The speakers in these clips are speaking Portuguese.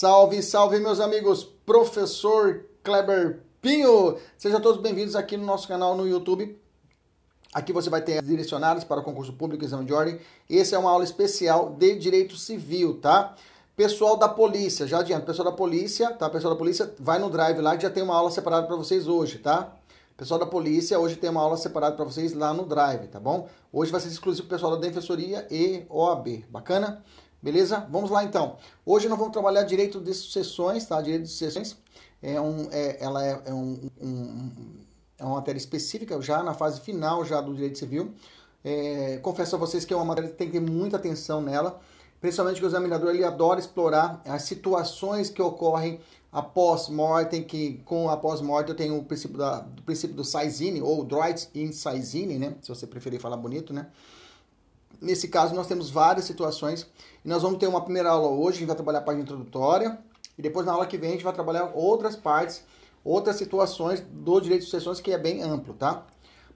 Salve, salve, meus amigos! Professor Kleber Pinho! Sejam todos bem-vindos aqui no nosso canal no YouTube. Aqui você vai ter direcionados para o concurso público e exame de ordem. Essa é uma aula especial de direito civil, tá? Pessoal da polícia, já adianto, pessoal da polícia, tá? Pessoal da polícia, vai no drive lá que já tem uma aula separada para vocês hoje, tá? Pessoal da polícia, hoje tem uma aula separada para vocês lá no drive, tá bom? Hoje vai ser exclusivo pessoal da Defensoria e OAB, bacana? Beleza? Vamos lá então. Hoje nós vamos trabalhar direito de sucessões, tá? Direito de sucessões é um, é, ela é, é um, um, é uma matéria específica já na fase final já do direito civil. É, confesso a vocês que é uma matéria que tem que ter muita atenção nela, principalmente que o examinador ele adora explorar as situações que ocorrem após morte, que com após morte eu tenho o princípio da, do princípio do Saizine ou Droit in Saizine, né? Se você preferir falar bonito, né? Nesse caso nós temos várias situações e nós vamos ter uma primeira aula hoje, a gente vai trabalhar a parte introdutória e depois na aula que vem a gente vai trabalhar outras partes, outras situações do direito de sucessões que é bem amplo, tá?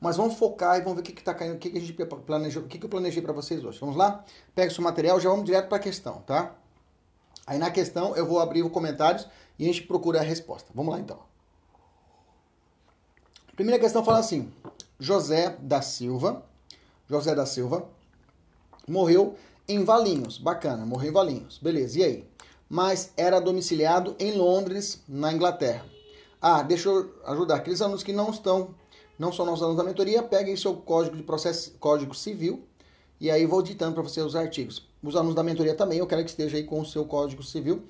Mas vamos focar e vamos ver o que está caindo, o que, que a gente planejou, o que, que eu planejei para vocês hoje. Vamos lá? Pega o seu material, já vamos direto para a questão, tá? Aí na questão eu vou abrir os comentários e a gente procura a resposta. Vamos lá então. Primeira questão fala assim: José da Silva, José da Silva morreu em Valinhos, bacana, morreu em Valinhos, beleza. E aí? Mas era domiciliado em Londres, na Inglaterra. Ah, deixa eu ajudar aqueles alunos que não estão, não são nossos alunos da mentoria, peguem seu código de processo, código civil e aí vou ditando para você os artigos. Os alunos da mentoria também, eu quero que esteja aí com o seu código civil,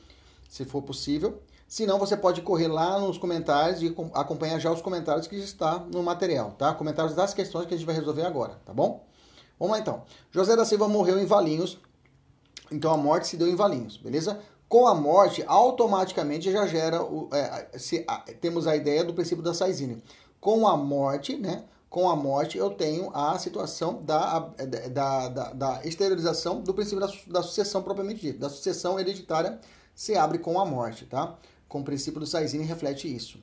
se for possível. Se não, você pode correr lá nos comentários e acompanhar já os comentários que está no material, tá? Comentários das questões que a gente vai resolver agora, tá bom? Vamos lá então. José da Silva morreu em Valinhos, então a morte se deu em Valinhos, beleza? Com a morte, automaticamente já gera, o, é, se, a, temos a ideia do princípio da Saizine. Com a morte, né? Com a morte, eu tenho a situação da, da, da, da exteriorização do princípio da, da sucessão propriamente dito. Da sucessão hereditária se abre com a morte, tá? com o princípio do Saizine reflete isso.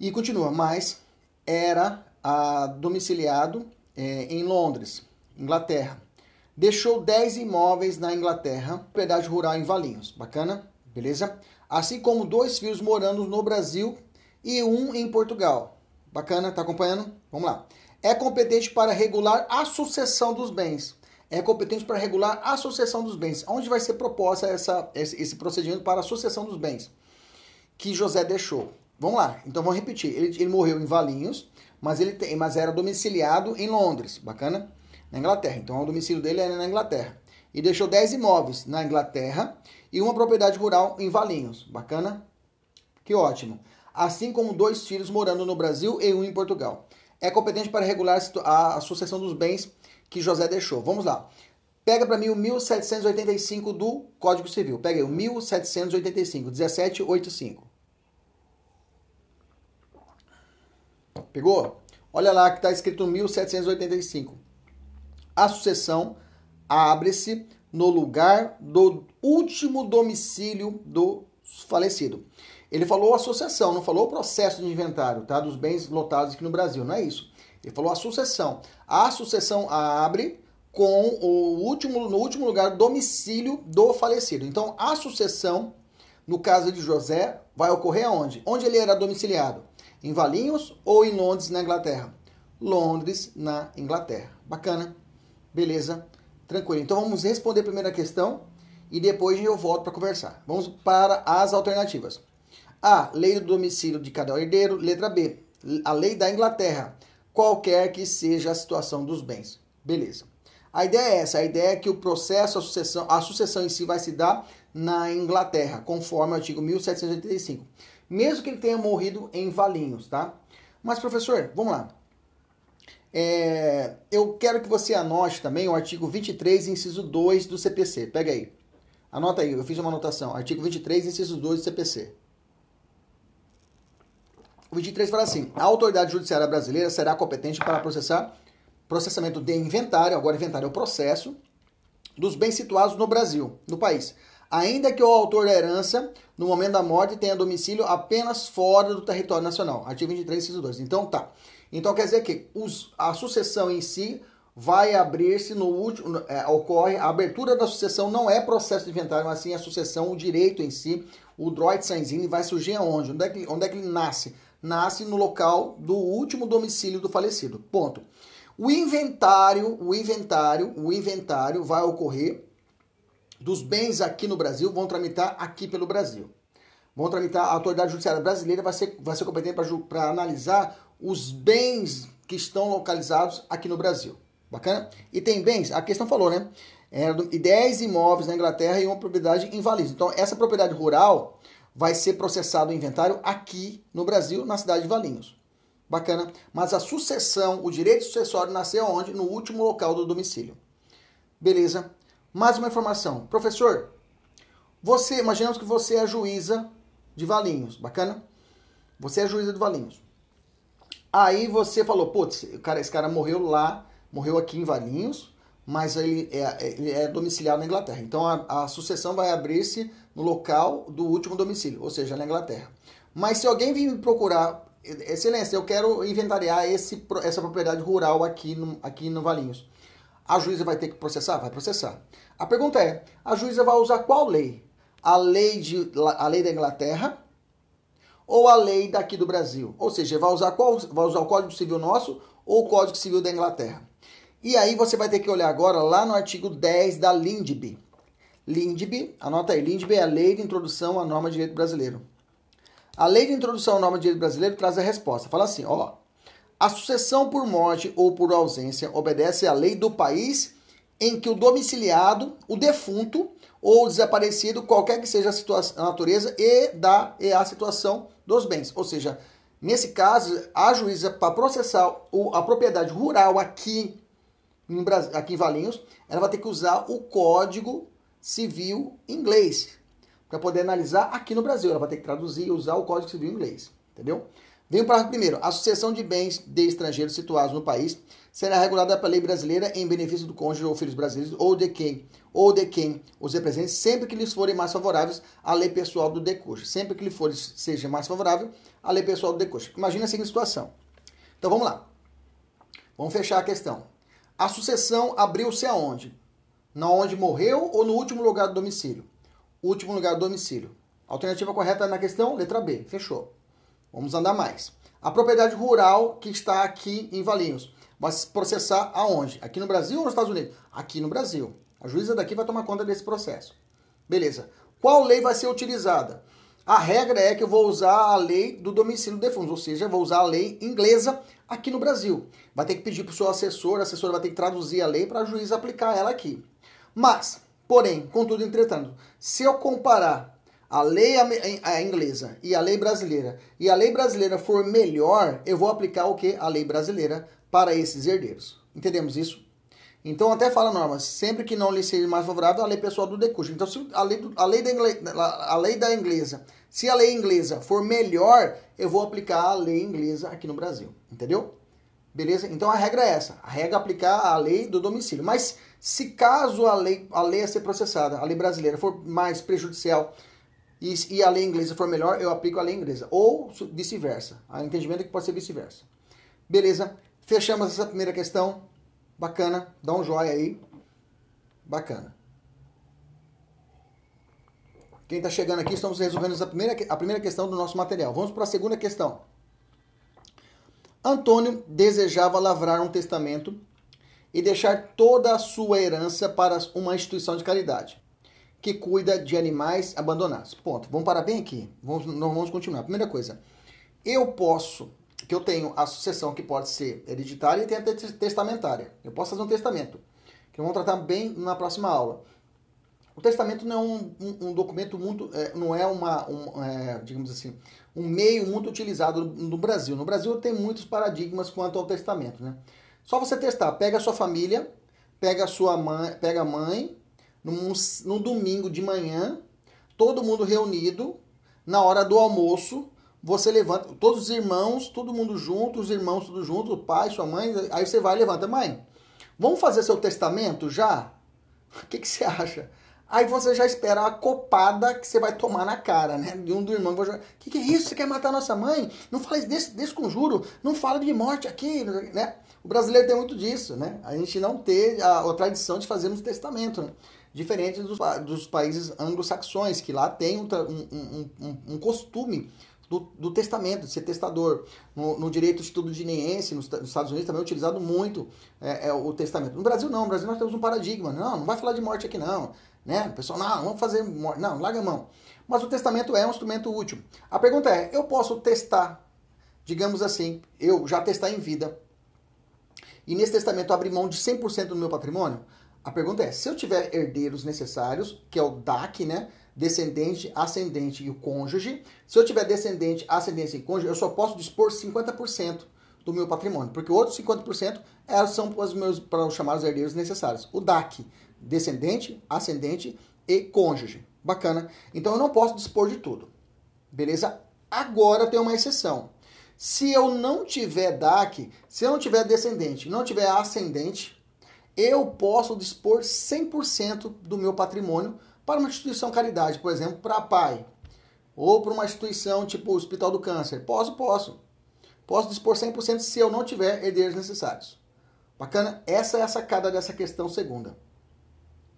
E continua, mas era a, domiciliado é, em Londres, Inglaterra. Deixou 10 imóveis na Inglaterra, propriedade rural em Valinhos. Bacana? Beleza? Assim como dois filhos morando no Brasil e um em Portugal. Bacana? Tá acompanhando? Vamos lá. É competente para regular a sucessão dos bens. É competente para regular a sucessão dos bens. Onde vai ser proposta essa, esse, procedimento para a sucessão dos bens? que José deixou. Vamos lá, então vamos repetir. Ele, ele morreu em Valinhos, mas ele tem, mas era domiciliado em Londres, bacana? Na Inglaterra. Então o domicílio dele era na Inglaterra. E deixou 10 imóveis na Inglaterra e uma propriedade rural em Valinhos, bacana? Que ótimo. Assim como dois filhos morando no Brasil e um em Portugal. É competente para regular a sucessão dos bens que José deixou. Vamos lá. Pega para mim o 1785 do Código Civil. Pega aí o 1785, 1785. Pegou? Olha lá que está escrito 1785. A sucessão abre-se no lugar do último domicílio do falecido. Ele falou a sucessão, não falou o processo de inventário, tá? Dos bens lotados aqui no Brasil, não é isso. Ele falou a sucessão. A sucessão abre com o último, no último lugar, domicílio do falecido. Então, a sucessão, no caso de José, vai ocorrer aonde? Onde ele era domiciliado? Em Valinhos ou em Londres, na Inglaterra? Londres, na Inglaterra. Bacana? Beleza? Tranquilo. Então, vamos responder a primeira questão e depois eu volto para conversar. Vamos para as alternativas. A. Lei do domicílio de cada herdeiro. Letra B. A lei da Inglaterra qualquer que seja a situação dos bens. Beleza. A ideia é essa, a ideia é que o processo, a sucessão, a sucessão em si vai se dar na Inglaterra, conforme o artigo 1785. Mesmo que ele tenha morrido em Valinhos, tá? Mas, professor, vamos lá. É, eu quero que você anote também o artigo 23, inciso 2 do CPC. Pega aí. Anota aí, eu fiz uma anotação. Artigo 23, inciso 2 do CPC. O 23 fala assim: a autoridade judiciária brasileira será competente para processar processamento de inventário, agora inventário é o processo, dos bens situados no Brasil, no país. Ainda que o autor da herança, no momento da morte, tenha domicílio apenas fora do território nacional. Artigo 23, inciso 2. Então, tá. Então, quer dizer que os, a sucessão em si vai abrir-se no último. É, ocorre. A abertura da sucessão não é processo de inventário, mas sim a sucessão, o direito em si. O droit sanzini vai surgir aonde? Onde é, que, onde é que ele nasce? Nasce no local do último domicílio do falecido. Ponto. O inventário, o inventário, o inventário vai ocorrer dos bens aqui no Brasil, vão tramitar aqui pelo Brasil. Vão tramitar, a autoridade judiciária brasileira vai ser, vai ser competente para analisar os bens que estão localizados aqui no Brasil. Bacana? E tem bens, a questão falou, né? É, e 10 imóveis na Inglaterra e uma propriedade Valinhos. Então, essa propriedade rural vai ser processado o inventário aqui no Brasil, na cidade de Valinhos. Bacana. Mas a sucessão, o direito sucessório nasceu onde? No último local do domicílio. Beleza. Mais uma informação. Professor, você, imaginamos que você é a juíza de Valinhos. Bacana? Você é a juíza de Valinhos. Aí você falou, putz, cara, esse cara morreu lá, morreu aqui em Valinhos, mas ele é, ele é domiciliado na Inglaterra. Então a, a sucessão vai abrir-se no local do último domicílio, ou seja, na Inglaterra. Mas se alguém vir me procurar Excelência, eu quero inventariar esse, essa propriedade rural aqui no, aqui no Valinhos. A juíza vai ter que processar? Vai processar. A pergunta é: a juíza vai usar qual lei? A lei, de, a lei da Inglaterra ou a lei daqui do Brasil? Ou seja, vai usar, qual, vai usar o Código Civil nosso ou o Código Civil da Inglaterra? E aí você vai ter que olhar agora lá no artigo 10 da LINDB. LINDB, anota aí, LINDB é a Lei de Introdução à Norma de Direito Brasileiro. A lei de introdução ao nome de direito brasileiro traz a resposta. Fala assim, ó. A sucessão por morte ou por ausência obedece à lei do país em que o domiciliado, o defunto ou desaparecido, qualquer que seja a, situação, a natureza e, da, e a situação dos bens. Ou seja, nesse caso, a juíza, para processar o, a propriedade rural aqui em, aqui em Valinhos, ela vai ter que usar o Código Civil inglês para poder analisar aqui no Brasil. Ela vai ter que traduzir e usar o Código Civil inglês, entendeu? Vem o parágrafo primeiro. A sucessão de bens de estrangeiros situados no país será regulada pela lei brasileira em benefício do cônjuge ou filhos brasileiros ou de quem ou de quem os represente, sempre que lhes forem mais favoráveis à lei pessoal do decônjuge. Sempre que lhe for seja mais favorável à lei pessoal do decônjuge. Imagina a seguinte situação. Então vamos lá. Vamos fechar a questão. A sucessão abriu-se aonde? Na onde morreu ou no último lugar do domicílio? último lugar do domicílio. Alternativa correta na questão, letra B. Fechou. Vamos andar mais. A propriedade rural que está aqui em Valinhos vai se processar aonde? Aqui no Brasil ou nos Estados Unidos? Aqui no Brasil. A juíza daqui vai tomar conta desse processo. Beleza. Qual lei vai ser utilizada? A regra é que eu vou usar a lei do domicílio defunto, ou seja, vou usar a lei inglesa aqui no Brasil. Vai ter que pedir para o seu assessor, a assessora vai ter que traduzir a lei para a juíza aplicar ela aqui. Mas, Porém, contudo, entretanto, se eu comparar a lei inglesa e a lei brasileira, e a lei brasileira for melhor, eu vou aplicar o que? A lei brasileira para esses herdeiros. Entendemos isso? Então, até fala a norma, sempre que não lhe seja mais favorável, a lei pessoal do decurso. Então, se a lei, a, lei da inglesa, a lei da inglesa, se a lei inglesa for melhor, eu vou aplicar a lei inglesa aqui no Brasil. Entendeu? Beleza? Então, a regra é essa. A regra é aplicar a lei do domicílio. Mas se caso a lei, a lei a ser processada, a lei brasileira for mais prejudicial e, e a lei inglesa for melhor, eu aplico a lei inglesa. Ou vice-versa. A entendimento é que pode ser vice-versa. Beleza. Fechamos essa primeira questão. Bacana. Dá um joinha aí. Bacana. Quem está chegando aqui, estamos resolvendo essa primeira, a primeira questão do nosso material. Vamos para a segunda questão. Antônio desejava lavrar um testamento e deixar toda a sua herança para uma instituição de caridade que cuida de animais abandonados. Ponto. Vamos parar bem aqui. Vamos, nós vamos continuar. Primeira coisa, eu posso que eu tenho a sucessão que pode ser hereditária e tem a testamentária. Eu posso fazer um testamento, que vamos tratar bem na próxima aula. O testamento não é um, um, um documento muito, é, não é uma, um, é, digamos assim, um meio muito utilizado no Brasil. No Brasil tem muitos paradigmas quanto ao testamento, né? Só você testar, pega a sua família, pega a sua mãe, pega a mãe, num, num domingo de manhã, todo mundo reunido, na hora do almoço, você levanta, todos os irmãos, todo mundo junto, os irmãos tudo junto, o pai, sua mãe, aí você vai e levanta, mãe, vamos fazer seu testamento já? O que, que você acha? Aí você já espera a copada que você vai tomar na cara, né? De um do irmão. O que, que é isso? Você quer matar nossa mãe? Não fala desse, desse conjuro. Não fala de morte aqui, né? O brasileiro tem muito disso, né? A gente não tem a, a tradição de fazermos testamento. Né? Diferente dos, dos países anglo-saxões, que lá tem um, um, um, um costume do, do, testamento, de ser testador. No, no direito estudunidense, nos, nos, Estados Unidos também é utilizado muito é, é, o testamento. No Brasil não, no Brasil nós temos um paradigma. Não, não vai falar de morte aqui não. Né? O pessoal, não, vamos fazer morte. Não, larga a mão. Mas o testamento é um instrumento útil. A pergunta é, eu posso testar, digamos assim, eu já testar em vida, e nesse testamento abrir mão de 100% do meu patrimônio? A pergunta é, se eu tiver herdeiros necessários, que é o DAC, né? descendente, ascendente e o cônjuge. Se eu tiver descendente, ascendente e cônjuge, eu só posso dispor 50% do meu patrimônio, porque outros 50% são para os meus para os chamados herdeiros necessários. O DAC, descendente, ascendente e cônjuge. Bacana. Então eu não posso dispor de tudo. Beleza? Agora tem uma exceção. Se eu não tiver DAC, se eu não tiver descendente, não tiver ascendente, eu posso dispor 100% do meu patrimônio para uma instituição caridade, por exemplo, para a PAI, ou para uma instituição tipo o Hospital do Câncer. Posso, posso. Posso dispor 100% se eu não tiver herdeiros necessários. Bacana? Essa é a sacada dessa questão segunda.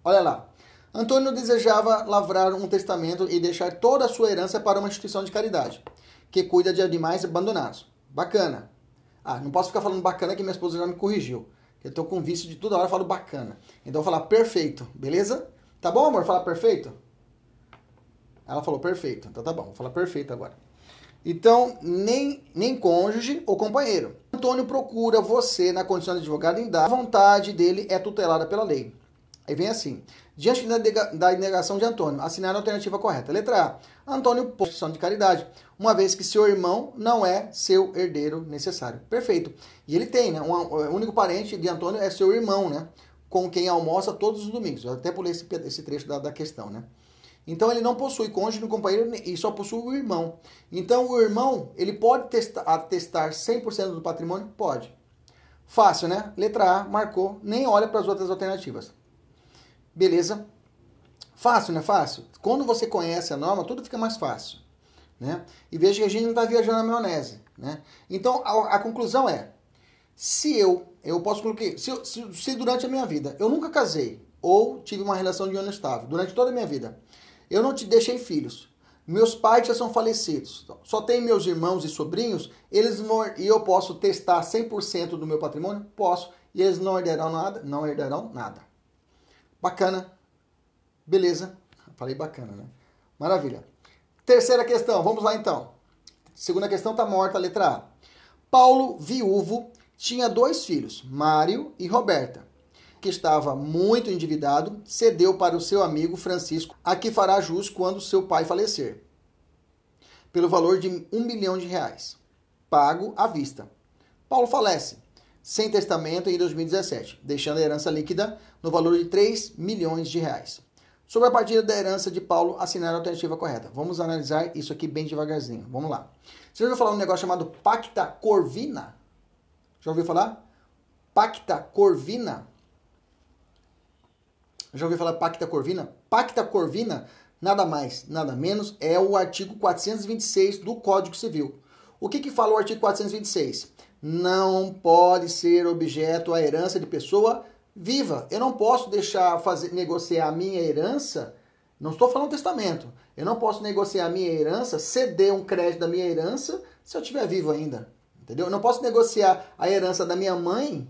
Olha lá. Antônio desejava lavrar um testamento e deixar toda a sua herança para uma instituição de caridade, que cuida de animais abandonados. Bacana. Ah, não posso ficar falando bacana que minha esposa já me corrigiu. Eu estou com vício de toda hora eu falo bacana. Então eu vou falar perfeito, beleza? Tá bom, amor? Falar perfeito? Ela falou perfeito. Então tá bom, vou falar perfeito agora. Então, nem, nem cônjuge ou companheiro. Antônio procura você na condição de advogado em dar. A vontade dele é tutelada pela lei. Aí vem assim. Diante da negação de Antônio, assinar a alternativa correta. Letra A. Antônio posição de caridade, uma vez que seu irmão não é seu herdeiro necessário. Perfeito. E ele tem, né? O único parente de Antônio é seu irmão, né? com quem almoça todos os domingos. Eu até pulei esse, esse trecho da, da questão, né? Então ele não possui cônjuge no companheiro e só possui o irmão. Então o irmão, ele pode testar, atestar 100% do patrimônio? Pode. Fácil, né? Letra A, marcou, nem olha para as outras alternativas. Beleza? Fácil, né? Fácil. Quando você conhece a norma, tudo fica mais fácil. Né? E veja que a gente não está viajando na maionese. Né? Então a, a conclusão é, se eu, eu posso colocar, se, se, se, durante a minha vida eu nunca casei ou tive uma relação de união estável, durante toda a minha vida, eu não te deixei filhos, meus pais já são falecidos, só tem meus irmãos e sobrinhos, eles não, e eu posso testar 100% do meu patrimônio? Posso, e eles não herdarão nada? Não herdarão nada. Bacana. Beleza. Falei bacana, né? Maravilha. Terceira questão, vamos lá então. Segunda questão está morta, letra A. Paulo, viúvo, tinha dois filhos, Mário e Roberta, que estava muito endividado, cedeu para o seu amigo Francisco, a que fará jus quando seu pai falecer, pelo valor de um milhão de reais, pago à vista. Paulo falece, sem testamento em 2017, deixando a herança líquida no valor de 3 milhões de reais. Sobre a partida da herança de Paulo, assinar a alternativa correta. Vamos analisar isso aqui bem devagarzinho. Vamos lá. Você já ouviu falar um negócio chamado Pacta Corvina? Já ouviu falar? Pacta Corvina. Já ouviu falar Pacta Corvina? Pacta Corvina, nada mais, nada menos, é o artigo 426 do Código Civil. O que, que fala o artigo 426? Não pode ser objeto a herança de pessoa viva. Eu não posso deixar fazer negociar a minha herança. Não estou falando testamento. Eu não posso negociar a minha herança, ceder um crédito da minha herança se eu estiver vivo ainda. Entendeu? Eu não posso negociar a herança da minha mãe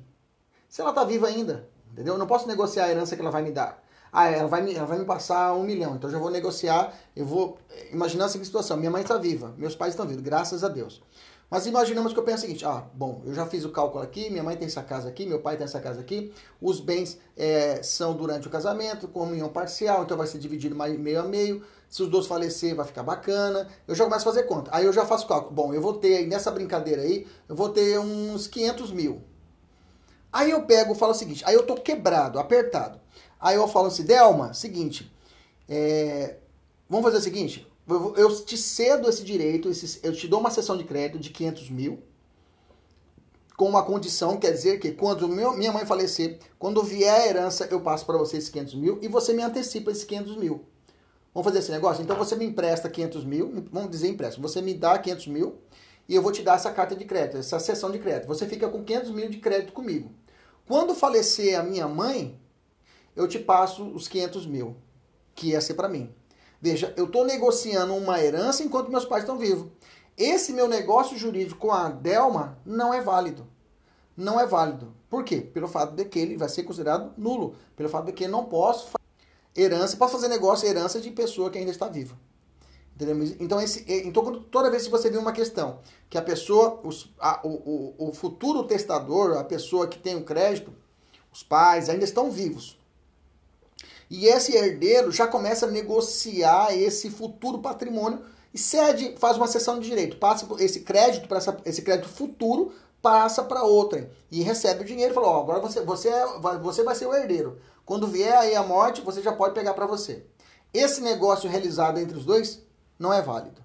se ela está viva ainda. Entendeu? Eu não posso negociar a herança que ela vai me dar. Ah, ela vai me, ela vai me passar um milhão, então eu já vou negociar. Eu vou imaginar a seguinte situação: minha mãe está viva, meus pais estão vivos, graças a Deus. Mas imaginamos que eu penso o seguinte: ah, bom, eu já fiz o cálculo aqui, minha mãe tem essa casa aqui, meu pai tem essa casa aqui, os bens é, são durante o casamento, comunhão parcial, então vai ser dividido meio a meio. Se os dois falecer, vai ficar bacana. Eu já começo a fazer conta. Aí eu já faço cálculo. Bom, eu vou ter nessa brincadeira aí, eu vou ter uns 500 mil. Aí eu pego e falo o seguinte: aí eu tô quebrado, apertado. Aí eu falo assim, Delma, seguinte, é, vamos fazer o seguinte, eu, te cedo esse direito, eu te dou uma sessão de crédito de 500 mil, com uma condição, quer dizer que quando meu, minha mãe falecer, quando vier a herança, eu passo para você esses 500 mil e você me antecipa esses 500 mil. Vamos fazer esse negócio? Então você me empresta 500 mil, vamos dizer empréstimo, você me dá 500 mil e eu vou te dar essa carta de crédito, essa sessão de crédito. Você fica com 500 mil de crédito comigo. Quando falecer a minha mãe, eu te passo os 500 mil, que ia ser para mim. Veja, eu estou negociando uma herança enquanto meus pais estão vivos. Esse meu negócio jurídico com a Delma não é válido. Não é válido. Por quê? Pelo fato de que ele vai ser considerado nulo. Pelo fato de que eu não posso fazer herança, posso fazer negócio herança de pessoa que ainda está viva. Então, esse, então, toda vez que você vê uma questão que a pessoa, os, a, o, o, o futuro testador, a pessoa que tem o crédito, os pais ainda estão vivos. E esse herdeiro já começa a negociar esse futuro patrimônio e cede, faz uma sessão de direito, passa esse crédito para esse crédito futuro passa para outra e recebe o dinheiro e fala, ó, agora você você é, você vai ser o herdeiro. Quando vier aí a morte, você já pode pegar para você. Esse negócio realizado entre os dois não é válido.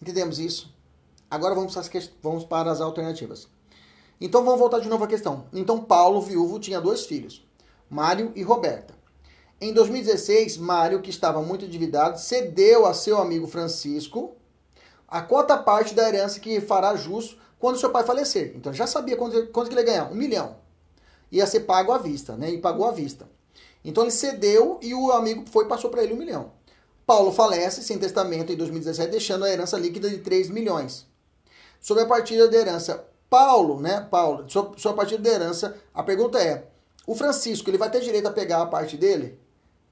Entendemos isso? Agora vamos, vamos para as alternativas. Então vamos voltar de novo à questão. Então Paulo, viúvo, tinha dois filhos, Mário e Roberta. Em 2016, Mário, que estava muito endividado, cedeu a seu amigo Francisco a quota parte da herança que fará jus quando seu pai falecer. Então já sabia quanto, quanto que ele ia ganhar, um milhão. Ia ser pago à vista, né? E pagou à vista. Então ele cedeu e o amigo foi e passou para ele um milhão. Paulo falece sem testamento em 2017, deixando a herança líquida de 3 milhões. Sobre a partida da herança, Paulo, né? Paulo, sobre a partida da herança, a pergunta é: o Francisco, ele vai ter direito a pegar a parte dele?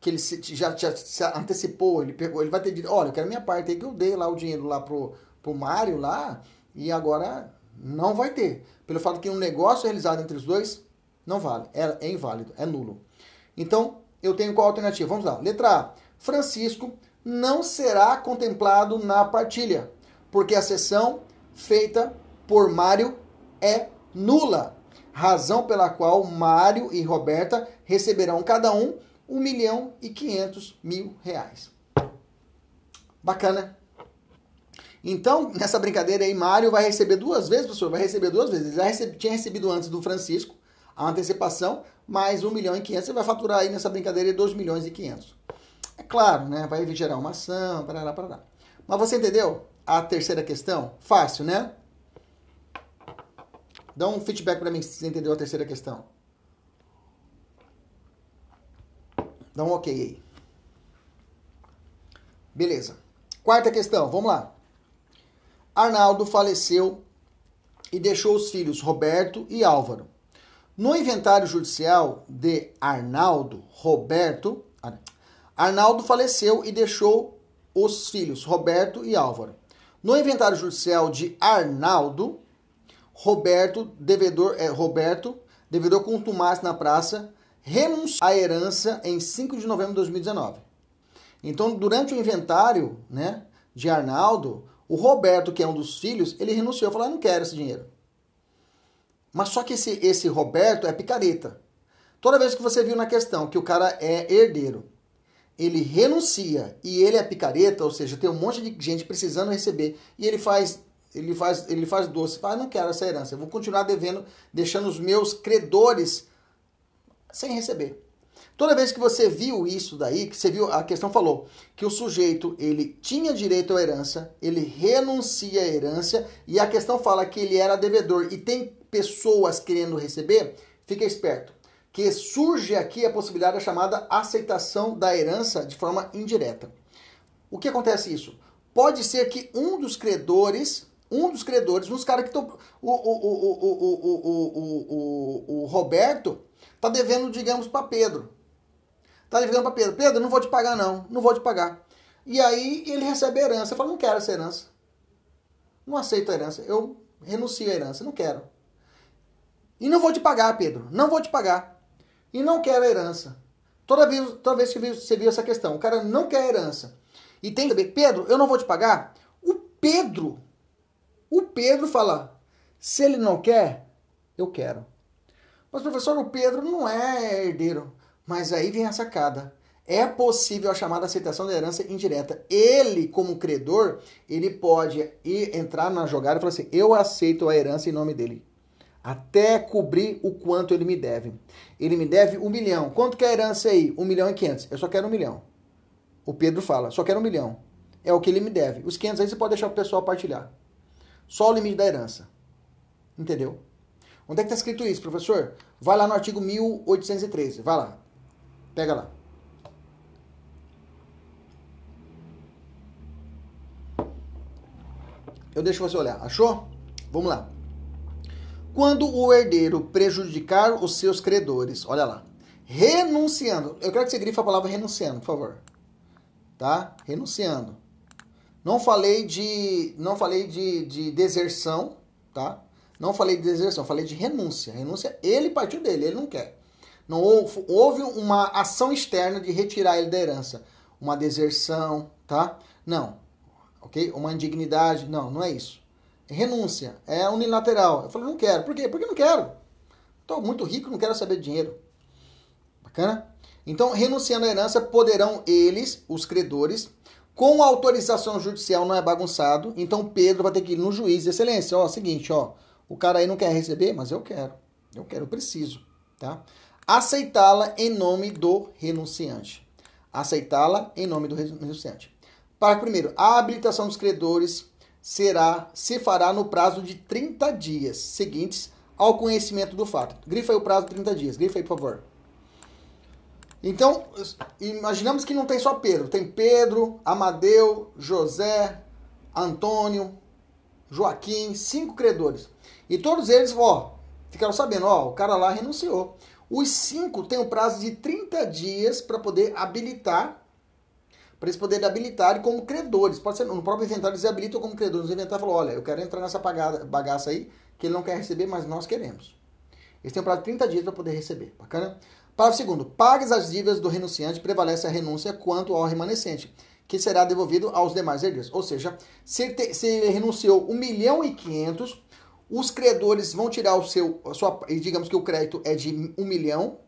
Que ele se, já, já se antecipou, ele pegou, ele vai ter olha, eu quero minha parte aí que eu dei lá o dinheiro lá pro, pro Mário lá, e agora não vai ter. Pelo fato que um negócio realizado entre os dois não vale, é, é inválido, é nulo. Então, eu tenho qual alternativa? Vamos lá. Letra A. Francisco não será contemplado na partilha, porque a sessão feita por Mário é nula. Razão pela qual Mário e Roberta receberão cada um 1 milhão e 500 mil reais. Bacana. Então, nessa brincadeira aí, Mário vai receber duas vezes, professor, vai receber duas vezes. Ele já recebe, tinha recebido antes do Francisco a antecipação, mais 1 milhão e 500, você vai faturar aí nessa brincadeira 2 milhões e 500. É claro, né? Vai gerar uma ação, parará, parará. Mas você entendeu a terceira questão? Fácil, né? Dá um feedback para mim se você entendeu a terceira questão. Dá um ok aí. Beleza. Quarta questão, vamos lá. Arnaldo faleceu e deixou os filhos Roberto e Álvaro. No inventário judicial de Arnaldo, Roberto, Arnaldo faleceu e deixou os filhos Roberto e Álvaro. No inventário judicial de Arnaldo, Roberto, devedor, é, Roberto, devedor contumaz na praça, renunciou à herança em 5 de novembro de 2019. Então, durante o inventário né, de Arnaldo, o Roberto, que é um dos filhos, ele renunciou, falou, eu não quero esse dinheiro. Mas só que esse, esse Roberto é picareta. Toda vez que você viu na questão que o cara é herdeiro, ele renuncia e ele é picareta, ou seja, tem um monte de gente precisando receber e ele faz ele faz ele faz doce, fala, ah, não quero essa herança, eu vou continuar devendo, deixando os meus credores sem receber. Toda vez que você viu isso daí, que você viu, a questão falou que o sujeito ele tinha direito à herança, ele renuncia à herança e a questão fala que ele era devedor e tem pessoas querendo receber, fica esperto. Que surge aqui a possibilidade da chamada aceitação da herança de forma indireta. O que acontece isso? Pode ser que um dos credores, um dos credores, uns caras que estão. O, o, o, o, o, o, o, o Roberto Tá devendo, digamos, para Pedro. Tá devendo para Pedro. Pedro, não vou te pagar não, não vou te pagar. E aí ele recebe a herança. Fala, não quero essa herança. Não aceito a herança. Eu renuncio à herança, não quero. E não vou te pagar, Pedro, não vou te pagar. E não quero a herança. Toda vez, toda vez que você viu essa questão, o cara não quer a herança. E tem que saber, Pedro, eu não vou te pagar. O Pedro, o Pedro fala, se ele não quer, eu quero. Mas, professor, o Pedro não é herdeiro. Mas aí vem a sacada. É possível a chamada aceitação da herança indireta. Ele, como credor, ele pode ir entrar na jogada e falar assim: eu aceito a herança em nome dele. Até cobrir o quanto ele me deve. Ele me deve um milhão. Quanto que é a herança aí? Um milhão e quinhentos. Eu só quero um milhão. O Pedro fala, só quero um milhão. É o que ele me deve. Os quinhentos aí você pode deixar o pessoal partilhar. Só o limite da herança. Entendeu? Onde é que está escrito isso, professor? Vai lá no artigo 1813. Vai lá. Pega lá. Eu deixo você olhar. Achou? Vamos lá. Quando o herdeiro prejudicar os seus credores, olha lá, renunciando. Eu quero que você grife a palavra renunciando, por favor. Tá? Renunciando. Não falei de não falei de, de deserção, tá? Não falei de deserção, falei de renúncia. Renúncia, ele partiu dele, ele não quer. Não houve, houve uma ação externa de retirar ele da herança. Uma deserção, tá? Não. Ok? Uma indignidade. Não, não é isso. Renúncia. É unilateral. Eu falei, não quero. Por quê? Porque não quero. Estou muito rico, não quero saber de dinheiro. Bacana? Então, renunciando à herança, poderão eles, os credores, com autorização judicial, não é bagunçado. Então, Pedro vai ter que ir no juiz excelência. Ó, seguinte, ó o cara aí não quer receber, mas eu quero. Eu quero, eu preciso, tá? Aceitá-la em nome do renunciante. Aceitá-la em nome do renunciante. Para primeiro, a habilitação dos credores será se fará no prazo de 30 dias seguintes ao conhecimento do fato. Grifa aí o prazo de 30 dias. Grifa aí, por favor. Então, imaginamos que não tem só Pedro. Tem Pedro, Amadeu, José, Antônio, Joaquim, cinco credores. E todos eles, ó, ficaram sabendo, ó, o cara lá renunciou. Os cinco têm um prazo de 30 dias para poder habilitar, para eles poderem habilitar como credores. Pode ser no próprio inventário eles habilitam como credores. O inventário falou, olha, eu quero entrar nessa bagaça aí, que ele não quer receber, mas nós queremos. Eles têm um prazo de 30 dias para poder receber. Bacana? Parágrafo segundo. Pagues as dívidas do renunciante, prevalece a renúncia quanto ao remanescente, que será devolvido aos demais herdeiros. Ou seja, se ele, te, se ele renunciou 1 milhão e 500, os credores vão tirar o seu, a sua, digamos que o crédito é de um milhão,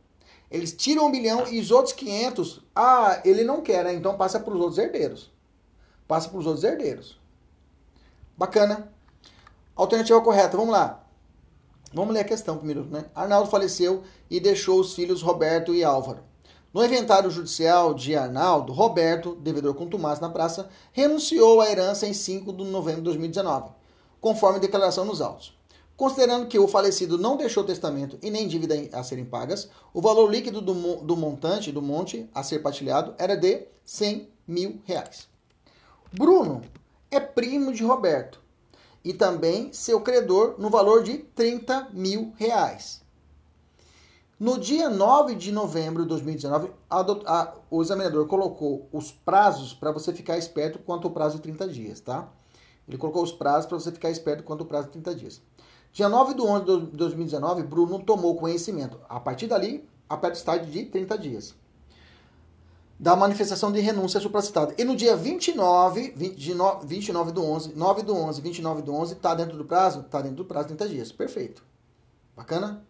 eles tiram um milhão e os outros 500, ah, ele não quer, né? então passa para os outros herdeiros. Passa para os outros herdeiros. Bacana. Alternativa correta, vamos lá. Vamos ler a questão primeiro, né? Arnaldo faleceu e deixou os filhos Roberto e Álvaro. No inventário judicial de Arnaldo, Roberto, devedor com Tomás na praça, renunciou à herança em 5 de novembro de 2019 conforme declaração nos autos. Considerando que o falecido não deixou testamento e nem dívida a serem pagas, o valor líquido do, do montante, do monte a ser partilhado, era de 100 mil reais. Bruno é primo de Roberto e também seu credor no valor de 30 mil reais. No dia 9 de novembro de 2019, a, a, o examinador colocou os prazos para você ficar esperto quanto ao prazo de 30 dias, tá? Ele colocou os prazos para você ficar esperto quanto o prazo de 30 dias. Dia 9 de 11 de 2019, Bruno tomou conhecimento. A partir dali, a estágio de 30 dias. Da manifestação de renúncia supracitada. E no dia 29, 20, de no, 29 do 11, 9 do 11, 29 do 11, está dentro do prazo? Está dentro do prazo de 30 dias. Perfeito. Bacana?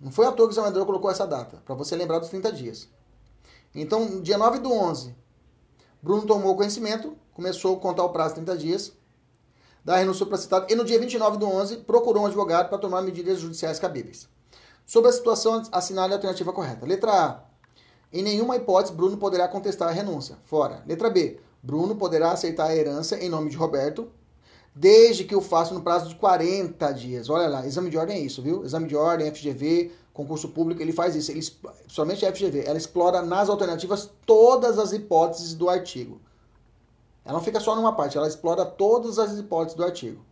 Não foi à toa que o examinador colocou essa data, para você lembrar dos 30 dias. Então, dia 9 do 11, Bruno tomou conhecimento, começou a contar o prazo de 30 dias, da renúncia supracitada e no dia 29 do 11 procurou um advogado para tomar medidas judiciais cabíveis. Sobre a situação, assinale a alternativa correta. Letra A. Em nenhuma hipótese, Bruno poderá contestar a renúncia. Fora. Letra B. Bruno poderá aceitar a herança em nome de Roberto, desde que o faça no prazo de 40 dias. Olha lá, exame de ordem é isso, viu? Exame de ordem, FGV, concurso público, ele faz isso. Ele, somente a FGV, ela explora nas alternativas todas as hipóteses do artigo. Ela não fica só numa parte, ela explora todas as hipóteses do artigo.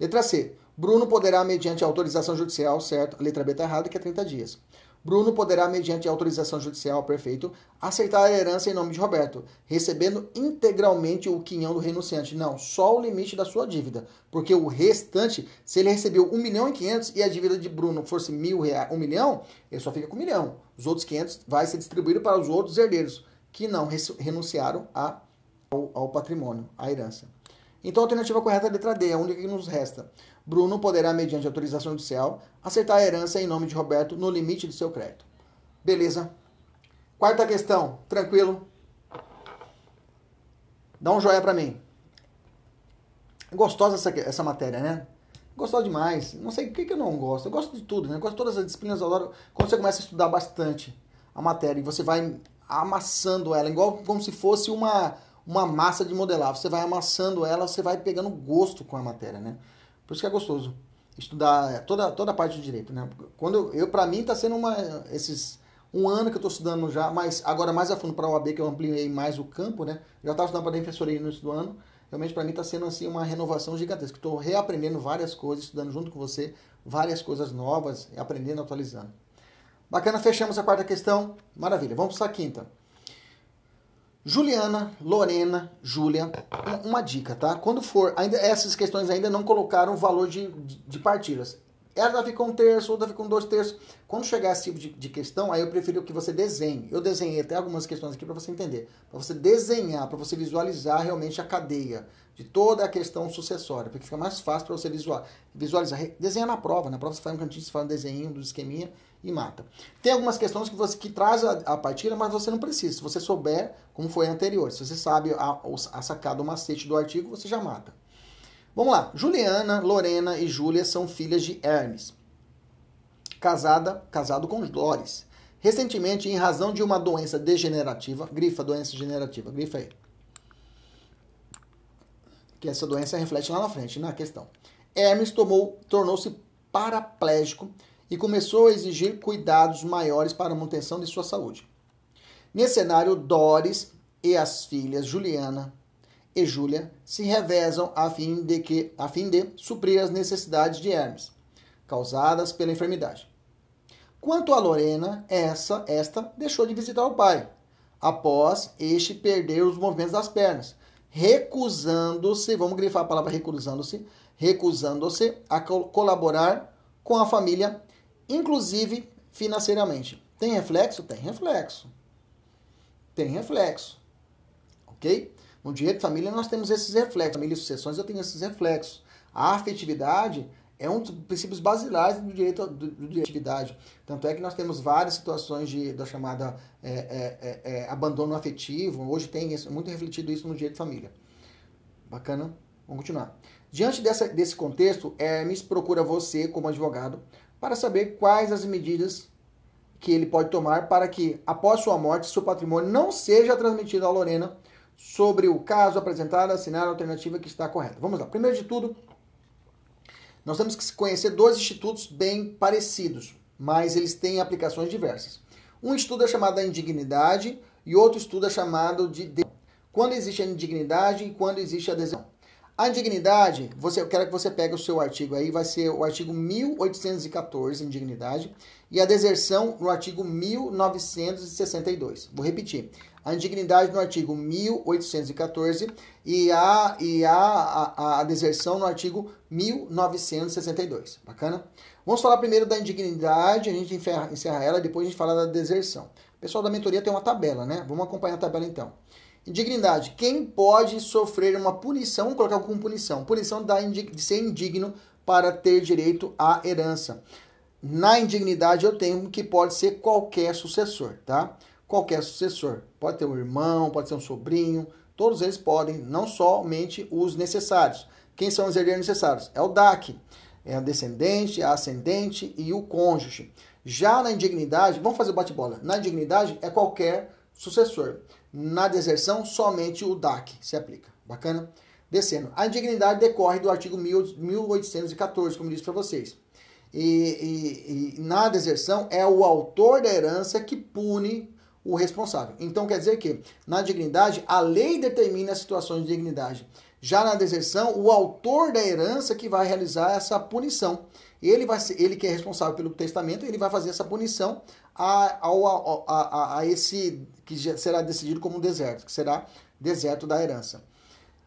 Letra C. Bruno poderá, mediante autorização judicial, certo? A letra B está errada, que é 30 dias. Bruno poderá, mediante autorização judicial, perfeito, aceitar a herança em nome de Roberto, recebendo integralmente o quinhão do renunciante. Não, só o limite da sua dívida. Porque o restante, se ele recebeu 1 milhão e 500 e a dívida de Bruno fosse mil reais, 1 milhão, ele só fica com 1 milhão. Os outros 500 vai ser distribuído para os outros herdeiros, que não renunciaram a, ao, ao patrimônio, à herança. Então a alternativa correta é a letra D, é a única que nos resta. Bruno poderá, mediante autorização judicial, acertar a herança em nome de Roberto no limite do seu crédito. Beleza. Quarta questão, tranquilo. Dá um joinha para mim. Gostosa essa, essa matéria, né? Gostosa demais. Não sei o que, que eu não gosto. Eu gosto de tudo, né? Eu gosto de todas as disciplinas. Eu adoro quando você começa a estudar bastante a matéria e você vai amassando ela, igual como se fosse uma, uma massa de modelar. Você vai amassando ela, você vai pegando gosto com a matéria, né? Por isso que é gostoso estudar toda, toda a parte de direito, né? Quando eu, para mim, tá sendo uma esses um ano que eu estou estudando já, mas agora mais a fundo para a OAB que eu ampliei mais o campo, né? Já estava estudando para defensoria no início do ano. Realmente para mim está sendo assim uma renovação gigantesca. Estou reaprendendo várias coisas, estudando junto com você várias coisas novas, aprendendo, atualizando. Bacana, fechamos a quarta questão. Maravilha. Vamos para a quinta. Juliana, Lorena, Júlia, uma dica, tá? Quando for, ainda essas questões ainda não colocaram o valor de, de, de partilhas. Ela ficou um terço, outra ficou um dois terços. Quando chegar esse tipo de, de, questão, aí eu prefiro que você desenhe. Eu desenhei até algumas questões aqui para você entender. Para você desenhar, para você visualizar realmente a cadeia de toda a questão sucessória. Porque fica mais fácil para você visualizar. Desenha na prova. Na prova você faz um cantinho, você faz um desenho do esqueminha e mata. Tem algumas questões que você que traz a, a partilha, mas você não precisa. Se você souber como foi anterior, se você sabe a, a sacada, o macete do artigo, você já mata. Vamos lá. Juliana, Lorena e Júlia são filhas de Hermes. Casada, casado com Doris. Recentemente, em razão de uma doença degenerativa, grifa doença degenerativa, grifa aí. Que essa doença reflete lá na frente, na questão. Hermes tornou-se paraplégico e começou a exigir cuidados maiores para a manutenção de sua saúde. Nesse cenário, Doris e as filhas Juliana e Júlia se revezam a fim de que a fim de suprir as necessidades de Hermes, causadas pela enfermidade. Quanto a Lorena, essa esta deixou de visitar o pai, após este perder os movimentos das pernas, recusando-se, vamos grifar a palavra recusando-se, recusando-se a colaborar com a família inclusive financeiramente. Tem reflexo? Tem reflexo. Tem reflexo. Ok? No direito de família nós temos esses reflexos. Família e sucessões eu tenho esses reflexos. A afetividade é um dos princípios basilares do direito do, de atividade. Tanto é que nós temos várias situações de, da chamada é, é, é, é, abandono afetivo. Hoje tem isso, muito refletido isso no direito de família. Bacana? Vamos continuar. Diante dessa, desse contexto, Hermes procura você, como advogado, para saber quais as medidas que ele pode tomar para que, após sua morte, seu patrimônio não seja transmitido à Lorena sobre o caso apresentado, assinar a alternativa que está correta. Vamos lá. Primeiro de tudo, nós temos que conhecer dois institutos bem parecidos, mas eles têm aplicações diversas. Um estudo é chamado da indignidade e outro estudo é chamado de quando existe a indignidade e quando existe a adesão. A indignidade, você, eu quero que você pegue o seu artigo aí, vai ser o artigo 1814, indignidade, e a deserção no artigo 1962. Vou repetir. A indignidade no artigo 1814 e a, e a, a, a deserção no artigo 1962. Bacana? Vamos falar primeiro da indignidade, a gente encerra, encerra ela, depois a gente fala da deserção. O pessoal da mentoria tem uma tabela, né? Vamos acompanhar a tabela então. Indignidade. Quem pode sofrer uma punição, vamos colocar como punição, punição de ser indigno para ter direito à herança. Na indignidade eu tenho que pode ser qualquer sucessor, tá? Qualquer sucessor. Pode ter um irmão, pode ser um sobrinho, todos eles podem, não somente os necessários. Quem são os herdeiros necessários? É o DAC, é o descendente, a ascendente e o cônjuge. Já na indignidade, vamos fazer bate-bola. Na indignidade é qualquer sucessor. Na deserção, somente o DAC se aplica. Bacana? Descendo. A indignidade decorre do artigo 1814, como disse para vocês. E, e, e, na deserção é o autor da herança que pune o responsável. Então quer dizer que na dignidade a lei determina as situações de dignidade. Já na deserção, o autor da herança que vai realizar essa punição. Ele, vai ser, ele que é responsável pelo testamento, ele vai fazer essa punição a, a, a, a esse que será decidido como um deserto, que será deserto da herança.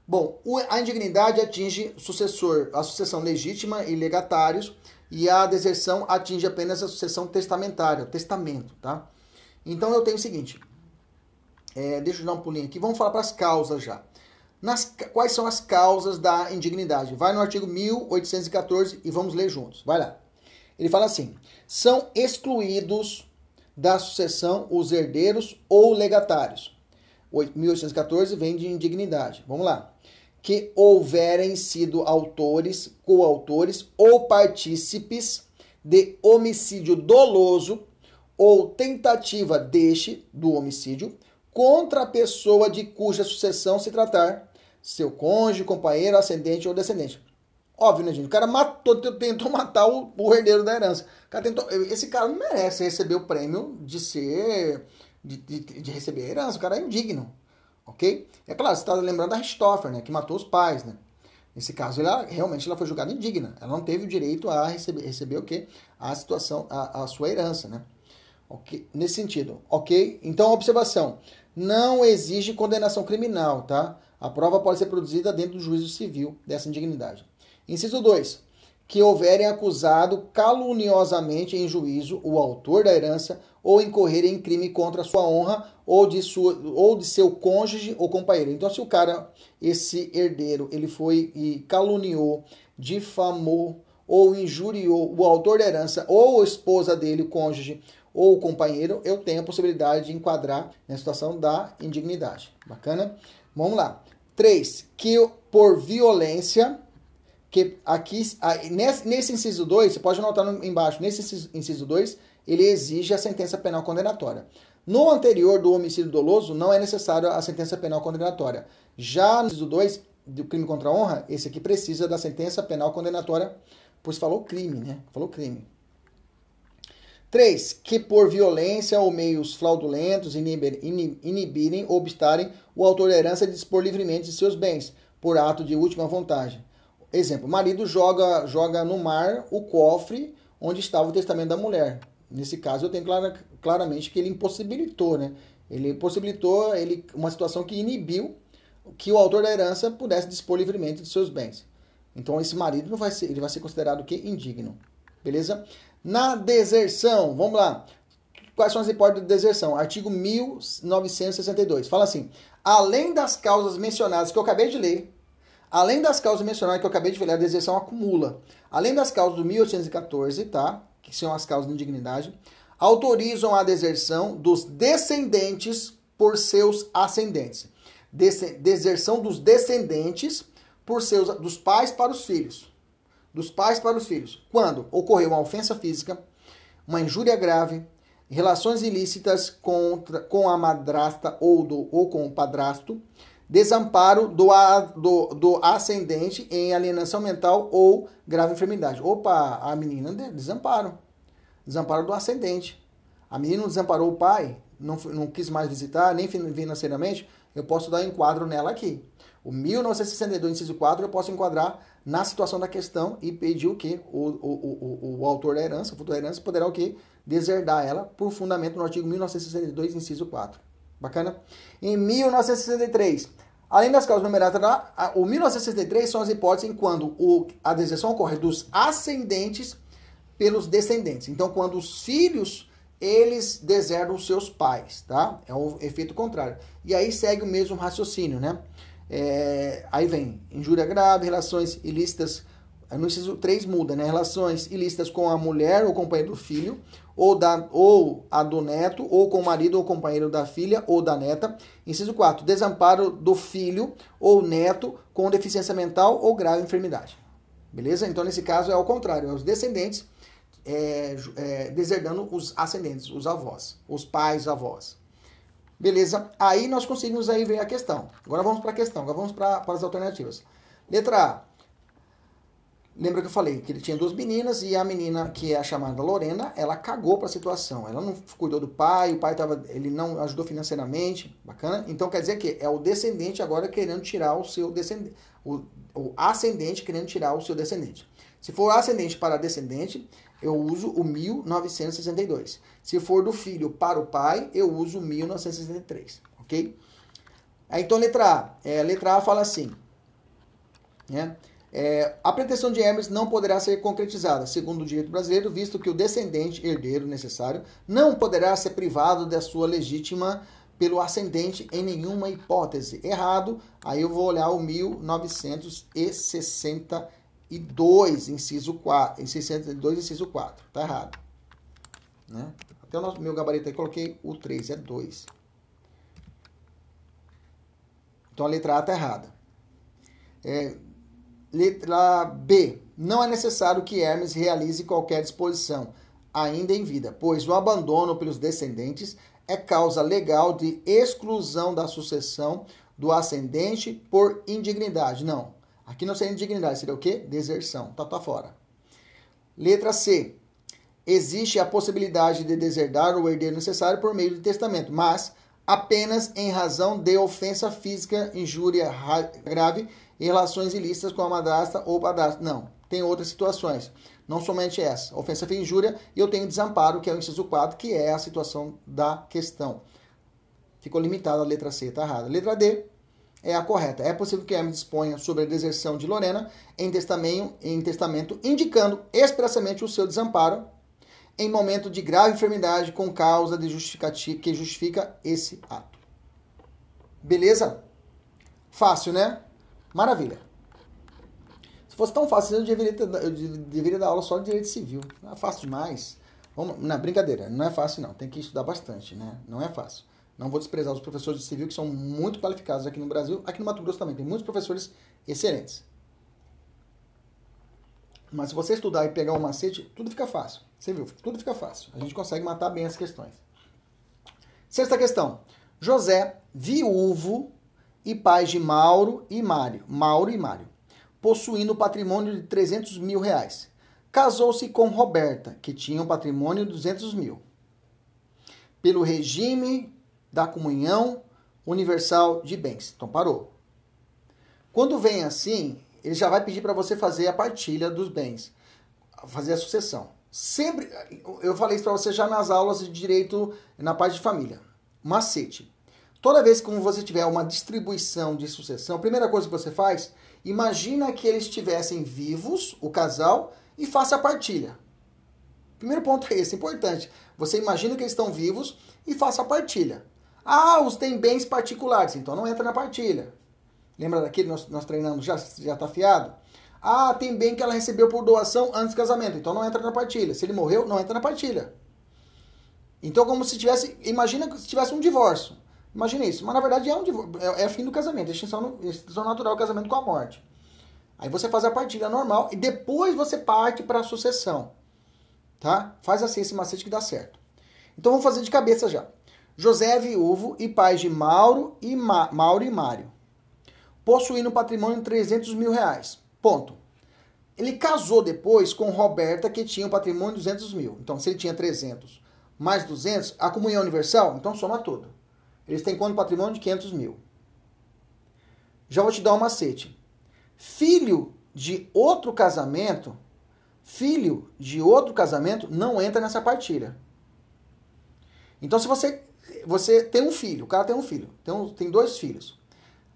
Bom, a indignidade atinge sucessor, a sucessão legítima e legatários, e a deserção atinge apenas a sucessão testamentária, testamento, tá? Então eu tenho o seguinte, é, deixa eu dar um pulinho aqui, vamos falar para as causas já. Nas, quais são as causas da indignidade? Vai no artigo 1814 e vamos ler juntos. Vai lá. Ele fala assim: são excluídos da sucessão os herdeiros ou legatários. 1814 vem de indignidade. Vamos lá. Que houverem sido autores, coautores ou partícipes de homicídio doloso ou tentativa deste do homicídio contra a pessoa de cuja sucessão se tratar, seu cônjuge, companheiro, ascendente ou descendente. Óbvio, né, gente? O cara matou, tentou matar o, o herdeiro da herança. Cara tentou, esse cara não merece receber o prêmio de ser. de, de, de receber a herança. O cara é indigno. Ok? É claro, você está lembrando da Richthofen, né? Que matou os pais, né? Nesse caso, ela realmente ela foi julgada indigna. Ela não teve o direito a receber, receber o quê? A situação, a, a sua herança, né? Ok? Nesse sentido, ok? Então, observação. Não exige condenação criminal, tá? A prova pode ser produzida dentro do juízo civil dessa indignidade. Inciso 2. Que houverem acusado caluniosamente em juízo o autor da herança ou incorrer em crime contra sua honra ou de, sua, ou de seu cônjuge ou companheiro. Então, se o cara, esse herdeiro, ele foi e caluniou, difamou ou injuriou o autor da herança ou a esposa dele, o cônjuge ou o companheiro, eu tenho a possibilidade de enquadrar na situação da indignidade. Bacana? Vamos lá. 3. Que por violência que aqui, nesse, inciso 2, você pode anotar no, embaixo, nesse inciso 2, ele exige a sentença penal condenatória. No anterior do homicídio doloso, não é necessário a sentença penal condenatória. Já no inciso 2, do crime contra a honra, esse aqui precisa da sentença penal condenatória, pois falou crime, né? Falou crime. 3. Que por violência ou meios fraudulentos inibirem ou obstarem o autor da herança de dispor livremente de seus bens, por ato de última vontade. Exemplo, marido joga, joga no mar o cofre onde estava o testamento da mulher. Nesse caso, eu tenho clara, claramente que ele impossibilitou, né? Ele possibilitou ele, uma situação que inibiu que o autor da herança pudesse dispor livremente de seus bens. Então, esse marido não vai ser, ele vai ser considerado que indigno. Beleza? Na deserção, vamos lá. Quais são as hipóteses de deserção? Artigo 1962. Fala assim: além das causas mencionadas que eu acabei de ler, Além das causas mencionadas que eu acabei de falar, a deserção acumula. Além das causas do 1814, tá? Que são as causas de indignidade, autorizam a deserção dos descendentes por seus ascendentes. deserção dos descendentes por seus dos pais para os filhos. Dos pais para os filhos. Quando ocorreu uma ofensa física, uma injúria grave, relações ilícitas contra, com a madrasta ou, do, ou com o padrasto, desamparo do, do, do ascendente em alienação mental ou grave enfermidade. Opa, a menina desamparo. Desamparo do ascendente. A menina não desamparou o pai, não, não quis mais visitar, nem financeiramente, eu posso dar um enquadro nela aqui. O 1962, inciso 4, eu posso enquadrar na situação da questão e pedir o que? O, o, o, o, autor da herança, o futuro da herança, poderá o que? Deserdar ela por fundamento no artigo 1962, inciso 4. Bacana? Em 1963, além das causas numeradas, o 1963 são as hipóteses em quando o, a deserção ocorre dos ascendentes pelos descendentes. Então, quando os filhos eles deserdam seus pais, tá? É o efeito contrário. E aí segue o mesmo raciocínio, né? É, aí vem injúria grave, relações ilícitas. No inciso 3 muda, né? Relações ilícitas com a mulher ou companheiro do filho, ou, da, ou a do neto, ou com o marido ou companheiro da filha ou da neta. Inciso 4. Desamparo do filho ou neto com deficiência mental ou grave enfermidade. Beleza? Então, nesse caso, é ao contrário. É os descendentes é, é, deserdando os ascendentes, os avós, os pais, avós. Beleza? Aí nós conseguimos aí ver a questão. Agora vamos para a questão, agora vamos para as alternativas. Letra A. Lembra que eu falei que ele tinha duas meninas e a menina que é a chamada Lorena, ela cagou para a situação. Ela não cuidou do pai, o pai tava, ele não ajudou financeiramente, bacana? Então quer dizer que é o descendente agora querendo tirar o seu descendente, o, o ascendente querendo tirar o seu descendente. Se for ascendente para descendente, eu uso o 1962. Se for do filho para o pai, eu uso o 1963, ok? Então, letra A. É, letra A fala assim, né? É, a pretensão de Hermes não poderá ser concretizada, segundo o direito brasileiro, visto que o descendente herdeiro necessário não poderá ser privado da sua legítima pelo ascendente em nenhuma hipótese. Errado, aí eu vou olhar o 1962, inciso 4, em 62, inciso 4. Tá errado. Né? Até o nosso, meu gabarito aí coloquei o 3, é 2. Então a letra A está errada. É, Letra B. Não é necessário que Hermes realize qualquer disposição, ainda em vida, pois o abandono pelos descendentes é causa legal de exclusão da sucessão do ascendente por indignidade. Não. Aqui não seria indignidade, seria o quê? Deserção. Tá, tá fora. Letra C. Existe a possibilidade de deserdar o herdeiro necessário por meio de testamento, mas apenas em razão de ofensa física, injúria grave em relações ilícitas com a madrasta ou padrasto. Não, tem outras situações. Não somente essa. Ofensa e injúria, e eu tenho desamparo, que é o inciso 4, que é a situação da questão. Ficou limitada a letra C, está errada. Letra D é a correta. É possível que Hermes disponha sobre a deserção de Lorena em testamento, em testamento indicando expressamente o seu desamparo em momento de grave enfermidade com causa de justificativa que justifica esse ato. Beleza? Fácil, né? Maravilha. Se fosse tão fácil, eu deveria, ter, eu deveria dar aula só de direito civil. Não é fácil demais. Vamos, não, brincadeira, não é fácil não. Tem que estudar bastante, né? Não é fácil. Não vou desprezar os professores de civil que são muito qualificados aqui no Brasil. Aqui no Mato Grosso também tem muitos professores excelentes. Mas se você estudar e pegar o um macete, tudo fica fácil. Você viu? Tudo fica fácil. A gente consegue matar bem as questões. Sexta questão. José, viúvo, e pais de Mauro e Mário, Mauro e Mário, possuindo patrimônio de 300 mil reais. Casou-se com Roberta, que tinha um patrimônio de 200 mil. Pelo regime da comunhão universal de bens. Então parou. Quando vem assim, ele já vai pedir para você fazer a partilha dos bens, fazer a sucessão. Sempre, eu falei isso para você já nas aulas de direito na parte de família. Macete. Toda vez que você tiver uma distribuição de sucessão, a primeira coisa que você faz, imagina que eles estivessem vivos, o casal, e faça a partilha. Primeiro ponto é esse, importante. Você imagina que eles estão vivos e faça a partilha. Ah, os tem bens particulares, então não entra na partilha. Lembra daquele nós, nós treinamos, já já tá fiado? Ah, tem bem que ela recebeu por doação antes do casamento, então não entra na partilha. Se ele morreu, não entra na partilha. Então, como se tivesse. Imagina que se tivesse um divórcio. Imagina isso. Mas na verdade é, um, é, é fim do casamento, extinção, extinção natural do casamento com a morte. Aí você faz a partilha normal e depois você parte para a sucessão. Tá? Faz assim esse macete que dá certo. Então vamos fazer de cabeça já. José é viúvo e pai de Mauro e, Ma Mauro e Mário. Possuindo um patrimônio de 300 mil reais. Ponto. Ele casou depois com Roberta, que tinha um patrimônio de 200 mil. Então, se ele tinha 300 mais 200, a comunhão universal, então soma tudo. Eles têm quanto patrimônio de 500 mil. Já vou te dar um macete. Filho de outro casamento, filho de outro casamento não entra nessa partilha. Então, se você você tem um filho, o cara tem um filho, tem, um, tem dois filhos.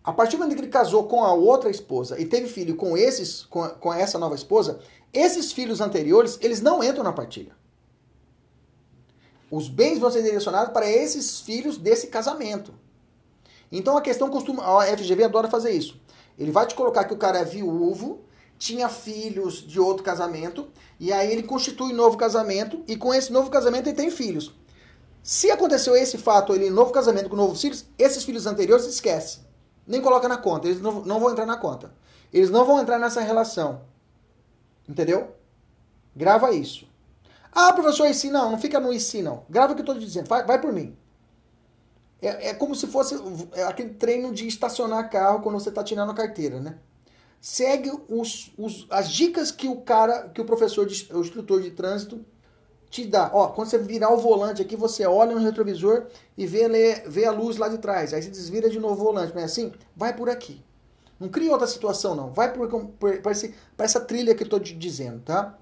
A partir do momento que ele casou com a outra esposa e teve filho com esses, com, com essa nova esposa, esses filhos anteriores, eles não entram na partilha. Os bens vão ser direcionados para esses filhos desse casamento. Então a questão costuma. A FGV adora fazer isso. Ele vai te colocar que o cara é viúvo, tinha filhos de outro casamento, e aí ele constitui novo casamento, e com esse novo casamento ele tem filhos. Se aconteceu esse fato, ele novo casamento com novos filhos, esses filhos anteriores esquece. Nem coloca na conta, eles não, não vão entrar na conta. Eles não vão entrar nessa relação. Entendeu? Grava isso. Ah, professor, e se não? Não fica no e se não. Grava o que eu estou dizendo. Vai, vai por mim. É, é, como se fosse é aquele treino de estacionar carro quando você está tirando a carteira, né? Segue os, os, as dicas que o cara, que o professor, o instrutor de trânsito te dá. Ó, quando você virar o volante aqui, você olha no retrovisor e vê, vê a luz lá de trás. Aí você desvira de novo o volante. Mas é assim, vai por aqui. Não cria outra situação, não. Vai por essa trilha que eu estou te dizendo, tá?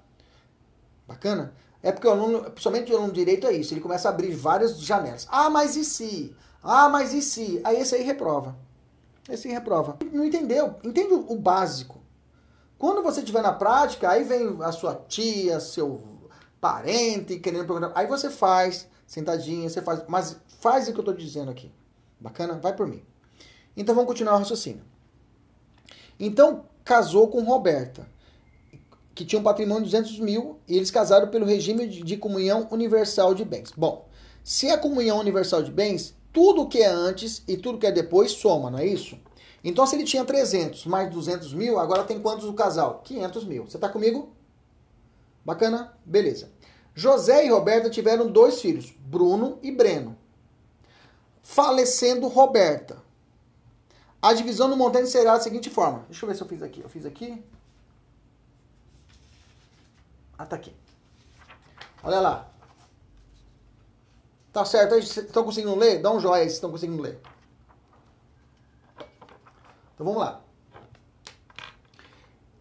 Bacana? É porque o aluno, principalmente o aluno direito, é isso. Ele começa a abrir várias janelas. Ah, mas e se? Ah, mas e se? Aí esse aí reprova. Esse aí reprova. Não entendeu? Entende o básico. Quando você estiver na prática, aí vem a sua tia, seu parente querendo programar. Aí você faz, sentadinha, você faz. Mas faz o que eu estou dizendo aqui. Bacana? Vai por mim. Então vamos continuar o raciocínio. Então, casou com Roberta, que tinha um patrimônio de 200 mil, e eles casaram pelo regime de, de comunhão universal de bens. Bom, se é comunhão universal de bens, tudo que é antes e tudo que é depois soma, não é isso? Então, se ele tinha 300 mais 200 mil, agora tem quantos o casal? 500 mil. Você está comigo? Bacana? Beleza. José e Roberta tiveram dois filhos, Bruno e Breno. Falecendo Roberta, a divisão do montante será da seguinte forma. Deixa eu ver se eu fiz aqui. Eu fiz aqui. Ah, tá aqui. Olha lá. Tá certo? Estão conseguindo ler? Dá um joinha aí se estão conseguindo ler. Então vamos lá.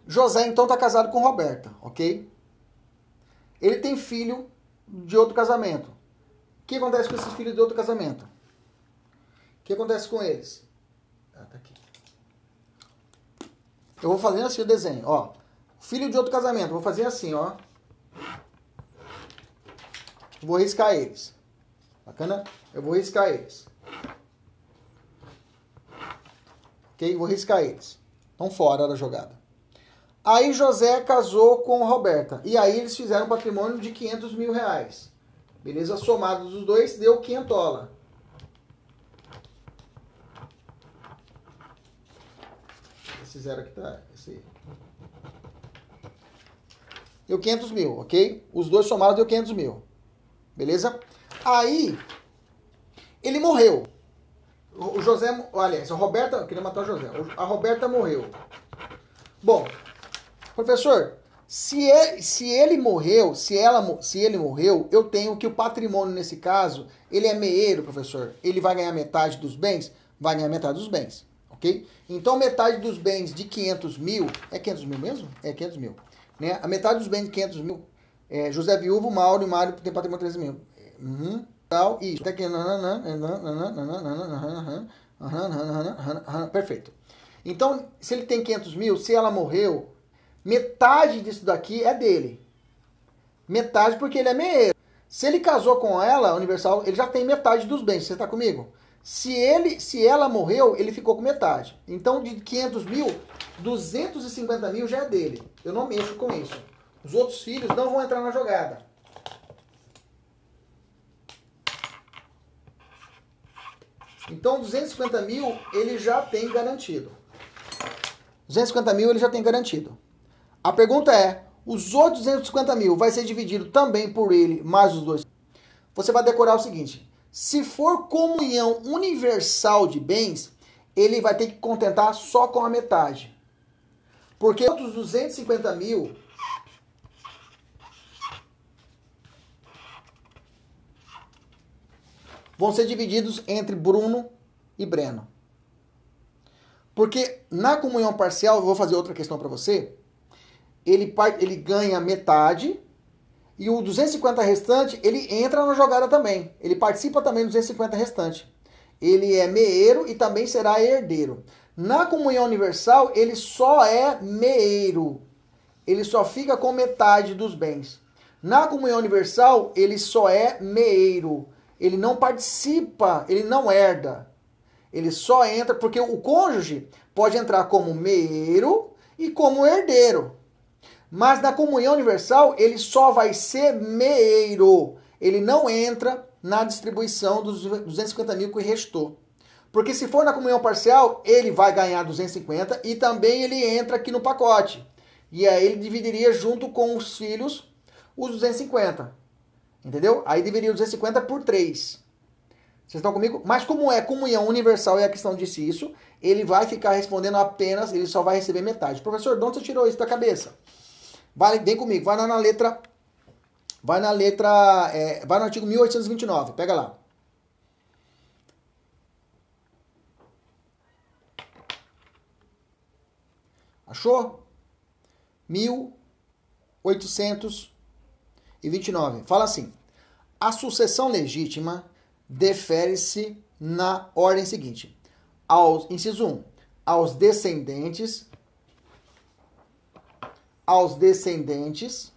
José então está casado com Roberta, ok? Ele tem filho de outro casamento. O que acontece com esses filhos de outro casamento? O que acontece com eles? Ah, tá aqui. Eu vou fazendo assim o desenho, ó. Filho de outro casamento, vou fazer assim, ó. Vou riscar eles. Bacana? Eu vou riscar eles. Ok? Vou riscar eles. Estão fora da jogada. Aí José casou com Roberta. E aí eles fizeram um patrimônio de 500 mil reais. Beleza? Somados os dois, deu 500 dólares. Esse zero aqui tá. Esse. Deu 500 mil, ok? Os dois somados deu 500 mil. Beleza? Aí, ele morreu. O José, olha, a Roberta, eu queria matar o José. A Roberta morreu. Bom, professor, se ele, se ele morreu, se ela, se ele morreu, eu tenho que o patrimônio nesse caso, ele é meeiro, professor. Ele vai ganhar metade dos bens, vai ganhar metade dos bens ok? Então, metade dos bens de 500 mil, é 500 mil mesmo? É 500 mil. Né? A metade dos bens de 500 mil, é José Viúvo, Mauro e Mário tem patrimônio de 13 mil. Uhum, tal, isso. Até que... Perfeito. Então, se ele tem 500 mil, se ela morreu, metade disso daqui é dele. Metade porque ele é meio. Se ele casou com ela, Universal, ele já tem metade dos bens. Você está comigo? Se, ele, se ela morreu, ele ficou com metade. Então, de 500 mil, 250 mil já é dele. Eu não mexo com isso. Os outros filhos não vão entrar na jogada. Então, 250 mil ele já tem garantido. 250 mil ele já tem garantido. A pergunta é: os outros 250 mil vai ser dividido também por ele mais os dois? Você vai decorar o seguinte: se for comunhão universal de bens, ele vai ter que contentar só com a metade. Porque outros 250 mil vão ser divididos entre Bruno e Breno. Porque na comunhão parcial, vou fazer outra questão para você, ele, ele ganha metade e o 250 restante, ele entra na jogada também. Ele participa também do 250 restante. Ele é meeiro e também será herdeiro. Na comunhão universal, ele só é meeiro. Ele só fica com metade dos bens. Na comunhão universal, ele só é meeiro. Ele não participa, ele não herda. Ele só entra porque o cônjuge pode entrar como meeiro e como herdeiro. Mas na comunhão universal, ele só vai ser meeiro. Ele não entra na distribuição dos 250 mil que restou. Porque se for na comunhão parcial, ele vai ganhar 250 e também ele entra aqui no pacote. E aí ele dividiria junto com os filhos os 250. Entendeu? Aí dividiria 250 por 3. Vocês estão comigo? Mas como é comunhão universal e a questão disse isso, ele vai ficar respondendo apenas, ele só vai receber metade. Professor, de onde você tirou isso da cabeça? Vai, vem comigo, vai lá na letra. Vai na letra. É, vai no artigo 1829, pega lá. Achou? 1829. Fala assim: a sucessão legítima defere-se na ordem seguinte: aos, inciso 1, aos descendentes, aos descendentes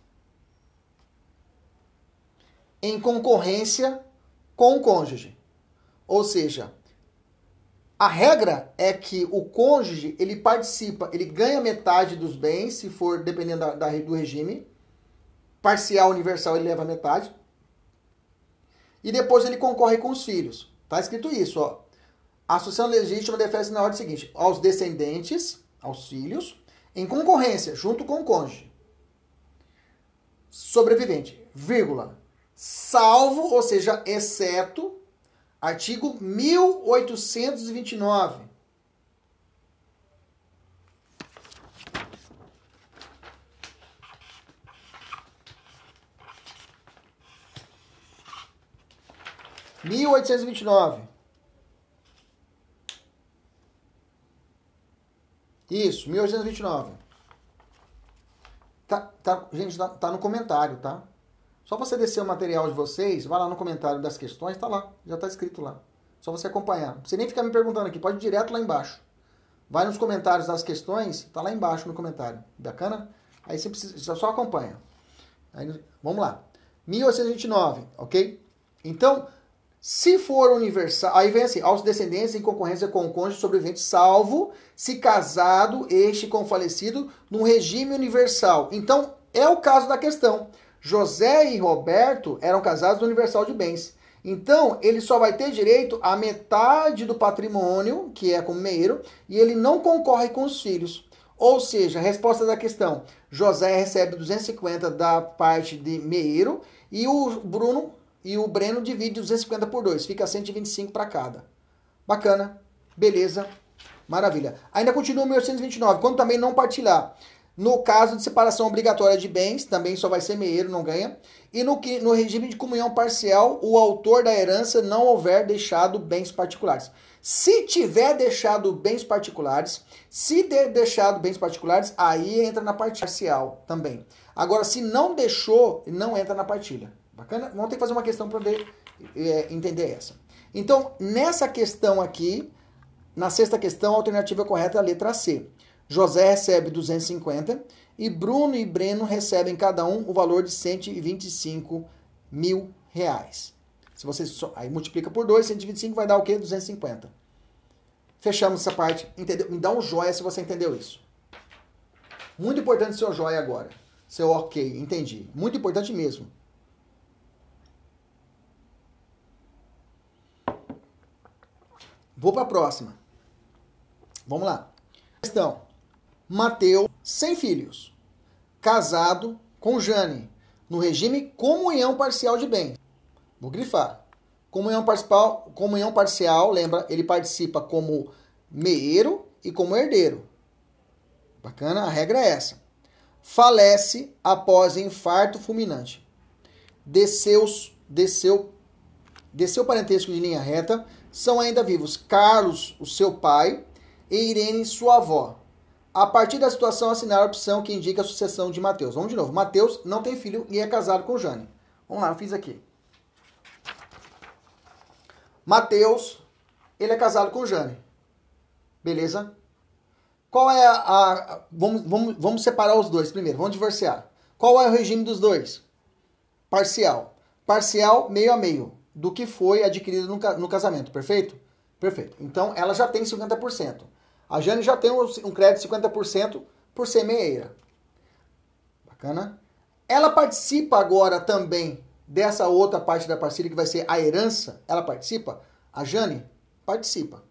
em concorrência com o cônjuge. Ou seja, a regra é que o cônjuge ele participa, ele ganha metade dos bens, se for dependendo da, da, do regime. Parcial, universal, ele leva metade. E depois ele concorre com os filhos. Tá escrito isso, ó. A sucessão legítima defere-se na ordem seguinte: aos descendentes, aos filhos, em concorrência, junto com o cônjuge. Sobrevivente, vírgula. Salvo, ou seja, exceto Artigo 1829. Mil oitocentos e vinte e nove. Isso, mil oitocentos e vinte e nove. Tá, tá, gente, tá, tá no comentário, tá? Só você descer o material de vocês, vai lá no comentário das questões, tá lá, já tá escrito lá. Só você acompanhar. Precisa nem ficar me perguntando aqui, pode ir direto lá embaixo. Vai nos comentários das questões, tá lá embaixo no comentário. Bacana? Aí você precisa, só acompanha. Aí, vamos lá. 1829, ok? Então, se for universal, aí vem assim, aos descendentes em concorrência com o cônjuge sobrevivente, salvo se casado este com falecido num regime universal. Então, é o caso da questão. José e Roberto eram casados no Universal de Bens. Então, ele só vai ter direito a metade do patrimônio, que é como meiro, e ele não concorre com os filhos. Ou seja, a resposta da questão: José recebe 250 da parte de meiro e o Bruno e o Breno divide 250 por dois, fica 125 para cada. Bacana, beleza, maravilha. Ainda continua 1829, quando também não partilhar. No caso de separação obrigatória de bens, também só vai ser meieiro, não ganha. E no, que, no regime de comunhão parcial, o autor da herança não houver deixado bens particulares. Se tiver deixado bens particulares, se der deixado bens particulares, aí entra na parte parcial também. Agora, se não deixou, não entra na partilha. Bacana? Vamos ter que fazer uma questão para é, entender essa. Então, nessa questão aqui, na sexta questão, a alternativa correta é a letra C. José recebe 250 e Bruno e Breno recebem cada um o valor de 125 mil reais. Se você só, aí multiplica por 2, 125 vai dar o quê? 250. Fechamos essa parte. Entendeu? Me dá um joia se você entendeu isso. Muito importante seu joia agora. Seu ok, entendi. Muito importante mesmo. Vou para a próxima. Vamos lá. Questão. Mateus, sem filhos, casado com Jane, no regime comunhão parcial de bens. Vou grifar. Comunhão parcial, comunhão parcial, lembra, ele participa como meeiro e como herdeiro. Bacana? A regra é essa. Falece após infarto fulminante. Desceu, desceu, desceu parentesco de linha reta. São ainda vivos Carlos, o seu pai, e Irene, sua avó. A partir da situação, assinar a opção que indica a sucessão de Mateus. Vamos de novo. Mateus não tem filho e é casado com Jane. Vamos lá, eu fiz aqui. Mateus, ele é casado com Jane. Beleza? Qual é a. a vamos, vamos, vamos separar os dois primeiro, vamos divorciar. Qual é o regime dos dois? Parcial. Parcial, meio a meio, do que foi adquirido no, no casamento, perfeito? Perfeito. Então ela já tem 50%. A Jane já tem um crédito de 50% por ser meieira. Bacana? Ela participa agora também dessa outra parte da parceria que vai ser a herança. Ela participa? A Jane participa.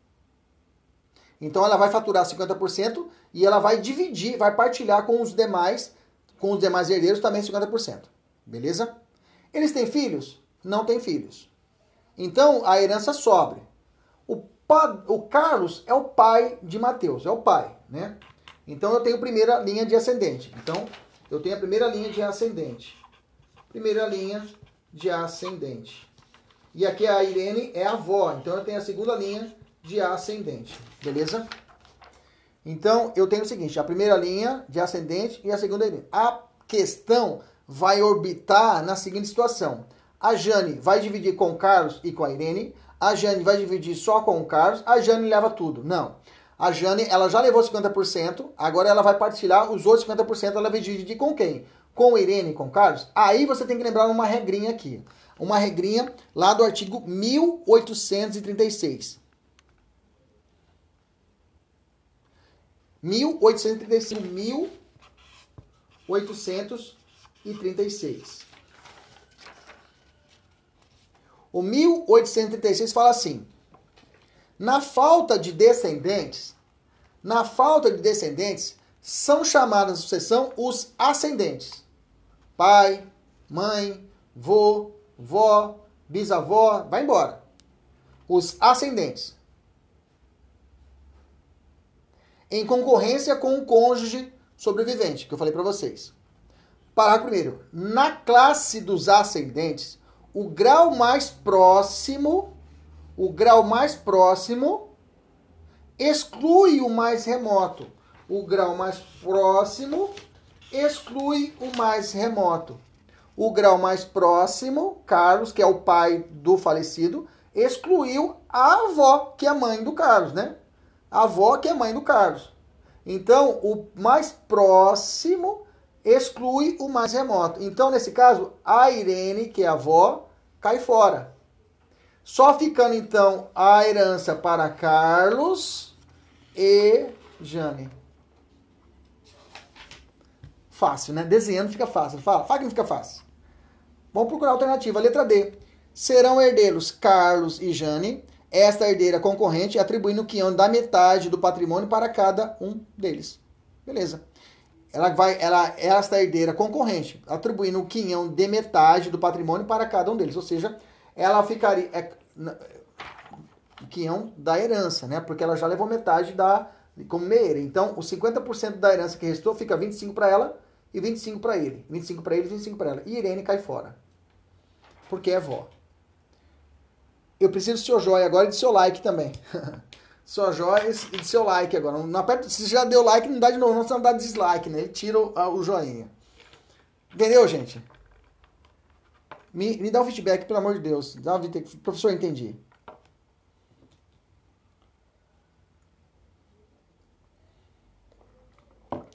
Então ela vai faturar 50% e ela vai dividir, vai partilhar com os demais, com os demais herdeiros também 50%. Beleza? Eles têm filhos? Não têm filhos. Então a herança sobre o Carlos é o pai de Mateus, é o pai, né? Então eu tenho primeira linha de ascendente. Então eu tenho a primeira linha de ascendente. Primeira linha de ascendente. E aqui a Irene é a avó, então eu tenho a segunda linha de ascendente, beleza? Então, eu tenho o seguinte, a primeira linha de ascendente e a segunda linha. A questão vai orbitar na seguinte situação. A Jane vai dividir com o Carlos e com a Irene. A Jane vai dividir só com o Carlos. A Jane leva tudo. Não. A Jane, ela já levou 50%, agora ela vai partilhar os outros 50%, ela vai dividir com quem? Com a Irene com o Carlos? Aí você tem que lembrar uma regrinha aqui. Uma regrinha lá do artigo 1836. 1835, 1836. O 1836 fala assim: na falta de descendentes, na falta de descendentes, são chamados na sucessão os ascendentes. Pai, mãe, vô, vó, bisavó, vai embora. Os ascendentes. Em concorrência com o cônjuge sobrevivente, que eu falei para vocês. Parágrafo primeiro. Na classe dos ascendentes, o grau mais próximo, o grau mais próximo exclui o mais remoto. O grau mais próximo exclui o mais remoto. O grau mais próximo, Carlos, que é o pai do falecido, excluiu a avó, que é a mãe do Carlos, né? A avó, que é mãe do Carlos. Então, o mais próximo exclui o mais remoto. Então, nesse caso, a Irene, que é a avó, cai fora. Só ficando então a herança para Carlos e Jane. Fácil, né? Desenhando fica fácil. Fala, fala que não fica fácil. Vamos procurar a alternativa. Letra D. Serão herdeiros Carlos e Jane, esta herdeira concorrente, atribuindo o quião da metade do patrimônio para cada um deles. Beleza ela vai, ela esta herdeira concorrente, atribuindo o quinhão de metade do patrimônio para cada um deles, ou seja, ela ficaria é, o quinhão da herança, né? Porque ela já levou metade da como meira. Então, os 50% da herança que restou fica 25 para ela e 25 para ele. 25 para ele e 25 para ela. E Irene cai fora. Porque é vó. Eu preciso do seu joia agora e do seu like também. sua joia e de seu like agora. Não aperta, se já deu like, não dá de novo, não, senão dá dislike, né? Ele tira o, o joinha. Entendeu, gente? Me, me dá um feedback, pelo amor de Deus. Dá, professor, entendi.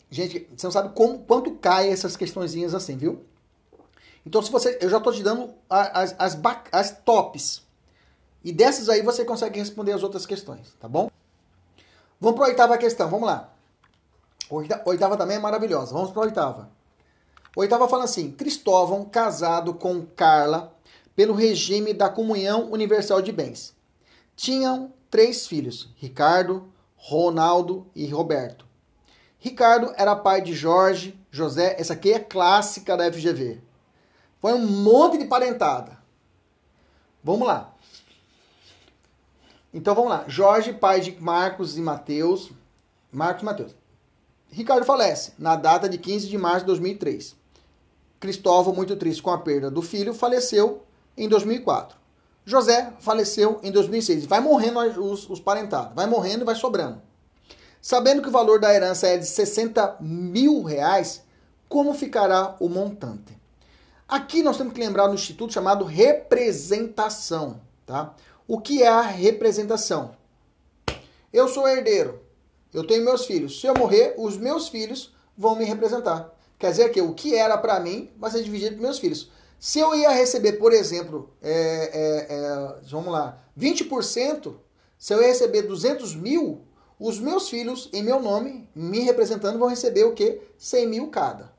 Gente, você não sabe como, quanto cai essas questõezinhas assim, viu? Então, se você. Eu já estou te dando as, as, as tops. E dessas aí você consegue responder as outras questões, tá bom? Vamos para a oitava questão, vamos lá. Oitava também é maravilhosa. Vamos para a oitava. Oitava fala assim: Cristóvão, casado com Carla, pelo regime da comunhão universal de bens. Tinham três filhos: Ricardo, Ronaldo e Roberto. Ricardo era pai de Jorge, José. Essa aqui é clássica da FGV. Foi um monte de parentada. Vamos lá. Então vamos lá. Jorge, pai de Marcos e Mateus. Marcos e Mateus. Ricardo falece na data de 15 de março de 2003. Cristóvão, muito triste com a perda do filho, faleceu em 2004. José faleceu em 2006. Vai morrendo os, os parentados. Vai morrendo e vai sobrando. Sabendo que o valor da herança é de 60 mil reais, como ficará o montante? Aqui nós temos que lembrar do instituto chamado representação, tá? O que é a representação? Eu sou herdeiro, eu tenho meus filhos. Se eu morrer, os meus filhos vão me representar. Quer dizer que o que era para mim vai ser dividido para meus filhos. Se eu ia receber, por exemplo, é, é, é, vamos lá, 20%, se eu ia receber 200 mil, os meus filhos, em meu nome, me representando, vão receber o quê? 100 mil cada.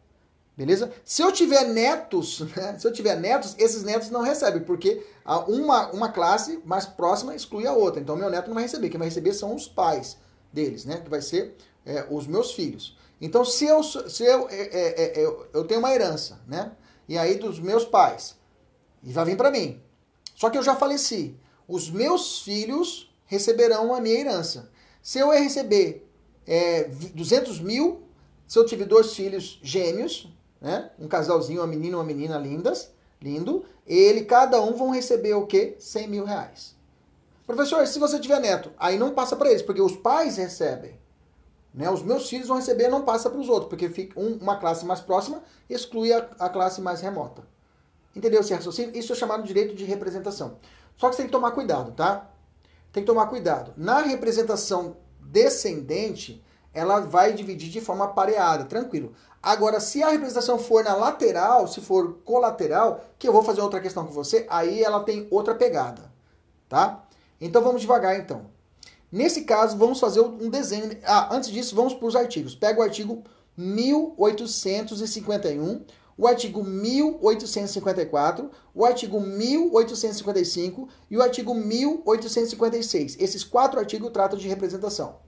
Beleza? Se eu tiver netos, né? se eu tiver netos, esses netos não recebem, porque uma, uma classe mais próxima exclui a outra. Então, meu neto não vai receber. Quem vai receber são os pais deles, né? Que vai ser é, os meus filhos. Então, se eu, se eu, é, é, é eu, eu tenho uma herança, né? E aí dos meus pais, e vai vir para mim. Só que eu já faleci. Os meus filhos receberão a minha herança. Se eu receber é, 200 mil, se eu tiver dois filhos gêmeos, né? Um casalzinho, uma menina, uma menina lindas, lindo. Ele, cada um vão receber o quê? 100 mil reais. Professor, se você tiver neto, aí não passa para eles, porque os pais recebem. Né? Os meus filhos vão receber não passa para os outros, porque fica um, uma classe mais próxima exclui a, a classe mais remota. Entendeu esse raciocínio? Isso é chamado direito de representação. Só que você tem que tomar cuidado, tá? Tem que tomar cuidado. Na representação descendente, ela vai dividir de forma pareada, tranquilo. Agora, se a representação for na lateral, se for colateral, que eu vou fazer outra questão com você, aí ela tem outra pegada, tá? Então vamos devagar então. Nesse caso, vamos fazer um desenho. Ah, antes disso, vamos para os artigos. Pega o artigo 1851, o artigo 1854, o artigo 1855 e o artigo 1856. Esses quatro artigos tratam de representação.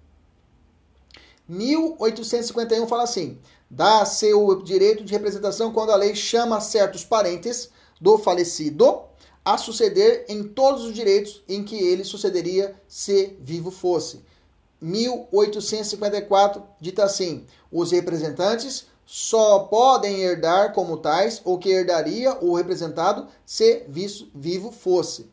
1851 fala assim: dá-se o direito de representação quando a lei chama certos parentes do falecido a suceder em todos os direitos em que ele sucederia se vivo fosse. 1854 dita assim: os representantes só podem herdar como tais o que herdaria o representado se vivo fosse.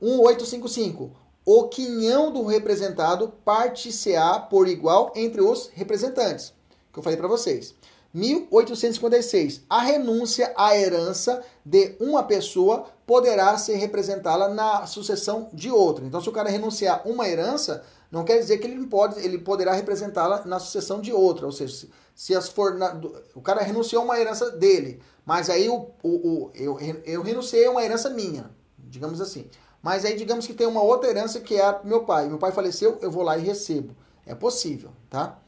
1855 o quinhão do representado parte-se-á por igual entre os representantes, que eu falei para vocês. 1856. A renúncia à herança de uma pessoa poderá ser representá-la na sucessão de outra. Então, se o cara renunciar uma herança, não quer dizer que ele não pode, ele poderá representá-la na sucessão de outra. Ou seja, se as for na, o cara renunciou uma herança dele, mas aí o, o, o, eu, eu renunciei a uma herança minha, digamos assim. Mas aí digamos que tem uma outra herança que é meu pai. Meu pai faleceu, eu vou lá e recebo. É possível, tá?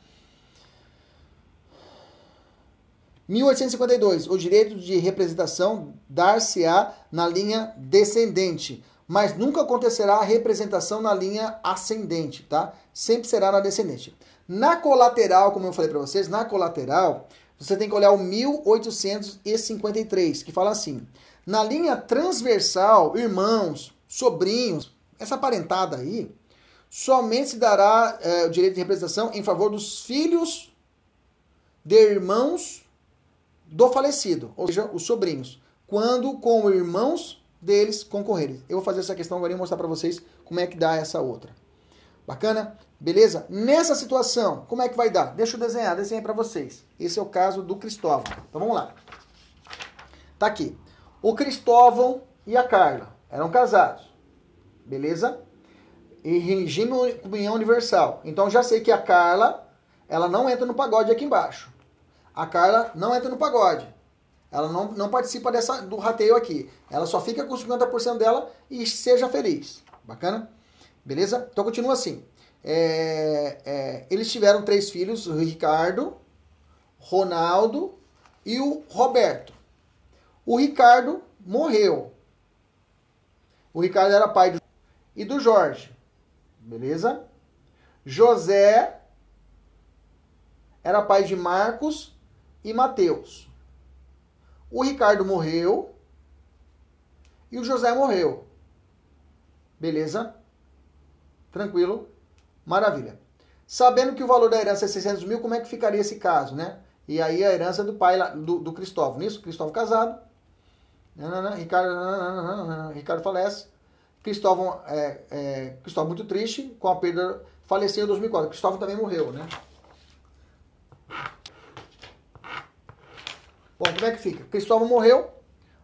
1852. O direito de representação dar-se-á na linha descendente, mas nunca acontecerá a representação na linha ascendente, tá? Sempre será na descendente. Na colateral, como eu falei para vocês, na colateral, você tem que olhar o 1853, que fala assim: na linha transversal, irmãos, sobrinhos, essa parentada aí, somente se dará é, o direito de representação em favor dos filhos de irmãos do falecido, ou seja, os sobrinhos, quando com irmãos deles concorrerem. Eu vou fazer essa questão agora e mostrar para vocês como é que dá essa outra. Bacana? Beleza? Nessa situação, como é que vai dar? Deixa eu desenhar, desenhei para vocês. Esse é o caso do Cristóvão. Então vamos lá. Tá aqui. O Cristóvão e a Carla eram casados. Beleza? E regime comunhão universal. Então já sei que a Carla, ela não entra no pagode aqui embaixo. A Carla não entra no pagode. Ela não, não participa dessa, do rateio aqui. Ela só fica com 50% dela e seja feliz. Bacana? Beleza? Então continua assim. É, é, eles tiveram três filhos: o Ricardo, Ronaldo e o Roberto. O Ricardo morreu. O Ricardo era pai do e do Jorge. Beleza? José era pai de Marcos e Mateus. O Ricardo morreu e o José morreu. Beleza? Tranquilo? Maravilha. Sabendo que o valor da herança é 600 mil, como é que ficaria esse caso, né? E aí a herança do pai do, do Cristóvão. Nisso, Cristóvão casado. Ricardo, Ricardo falece. Cristóvão, é, é, Cristóvão muito triste com a perda. Faleceu em 2004. Cristóvão também morreu, né? Bom, como é que fica? Cristóvão morreu.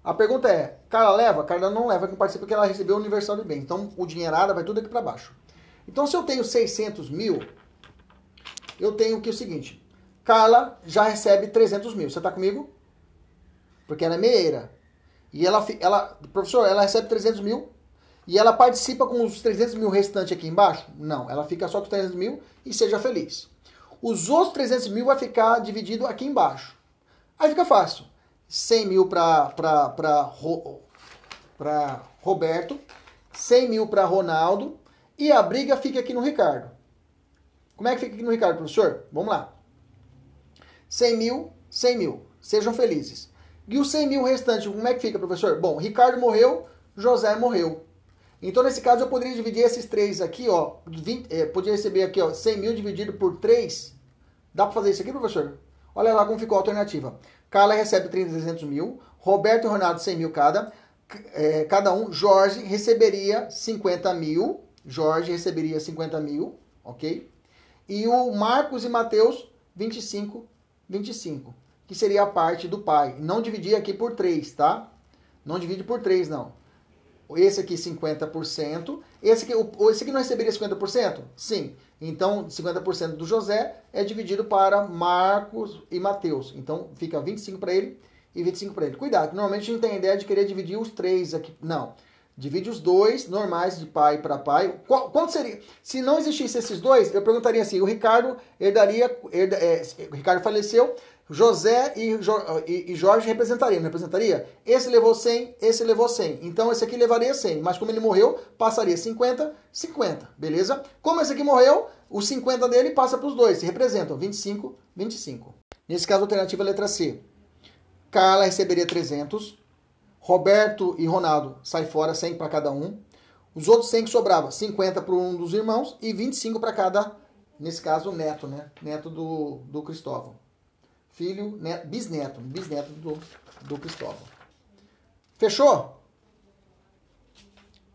A pergunta é: Carla leva? Carla não leva, que participa porque ela recebeu o universal de bem. Então, o dinheirada vai tudo aqui para baixo. Então, se eu tenho 600 mil, eu tenho que o seguinte: Carla já recebe 300 mil. Você tá comigo? Porque ela é meieira. E ela, ela, professor, ela recebe 300 mil e ela participa com os 300 mil restantes aqui embaixo? Não, ela fica só com os 300 mil e seja feliz. Os outros 300 mil vai ficar dividido aqui embaixo. Aí fica fácil. 100 mil para Roberto, 100 mil para Ronaldo e a briga fica aqui no Ricardo. Como é que fica aqui no Ricardo, professor? Vamos lá. 100 mil, 100 mil. Sejam felizes. E os 100 mil restantes, como é que fica, professor? Bom, Ricardo morreu, José morreu. Então, nesse caso, eu poderia dividir esses três aqui, ó. 20, é, poderia receber aqui, ó, 100 mil dividido por 3. Dá para fazer isso aqui, professor? Olha lá como ficou a alternativa. Carla recebe 300 mil, Roberto e Ronaldo 100 mil cada, é, cada um. Jorge receberia 50 mil, Jorge receberia 50 mil, ok? E o Marcos e Mateus, 25, 25. Que seria a parte do pai. Não dividir aqui por 3, tá? Não divide por 3, não. Esse aqui 50%. Esse aqui, esse aqui não receberia 50%? Sim. Então, 50% do José é dividido para Marcos e Mateus. Então, fica 25 para ele e 25 para ele. Cuidado, normalmente a gente tem a ideia de querer dividir os três aqui. Não. Divide os dois normais de pai para pai. Quanto seria? Se não existisse esses dois, eu perguntaria assim: o Ricardo herdaria. Herda, é, o Ricardo faleceu, José e, e, Jorge representariam, não representaria? Esse levou 100, esse levou 100. Então esse aqui levaria 100, mas como ele morreu, passaria 50, 50, beleza? Como esse aqui morreu, os 50 dele passa para os dois, se representam 25, 25. Nesse caso, alternativa é letra C. Carla receberia 300, Roberto e Ronaldo sai fora, 100 para cada um. Os outros 100 que sobrava, 50 para um dos irmãos e 25 para cada, nesse caso, neto, né? Neto do, do Cristóvão. Filho, neto, bisneto, bisneto do, do Cristóvão. Fechou?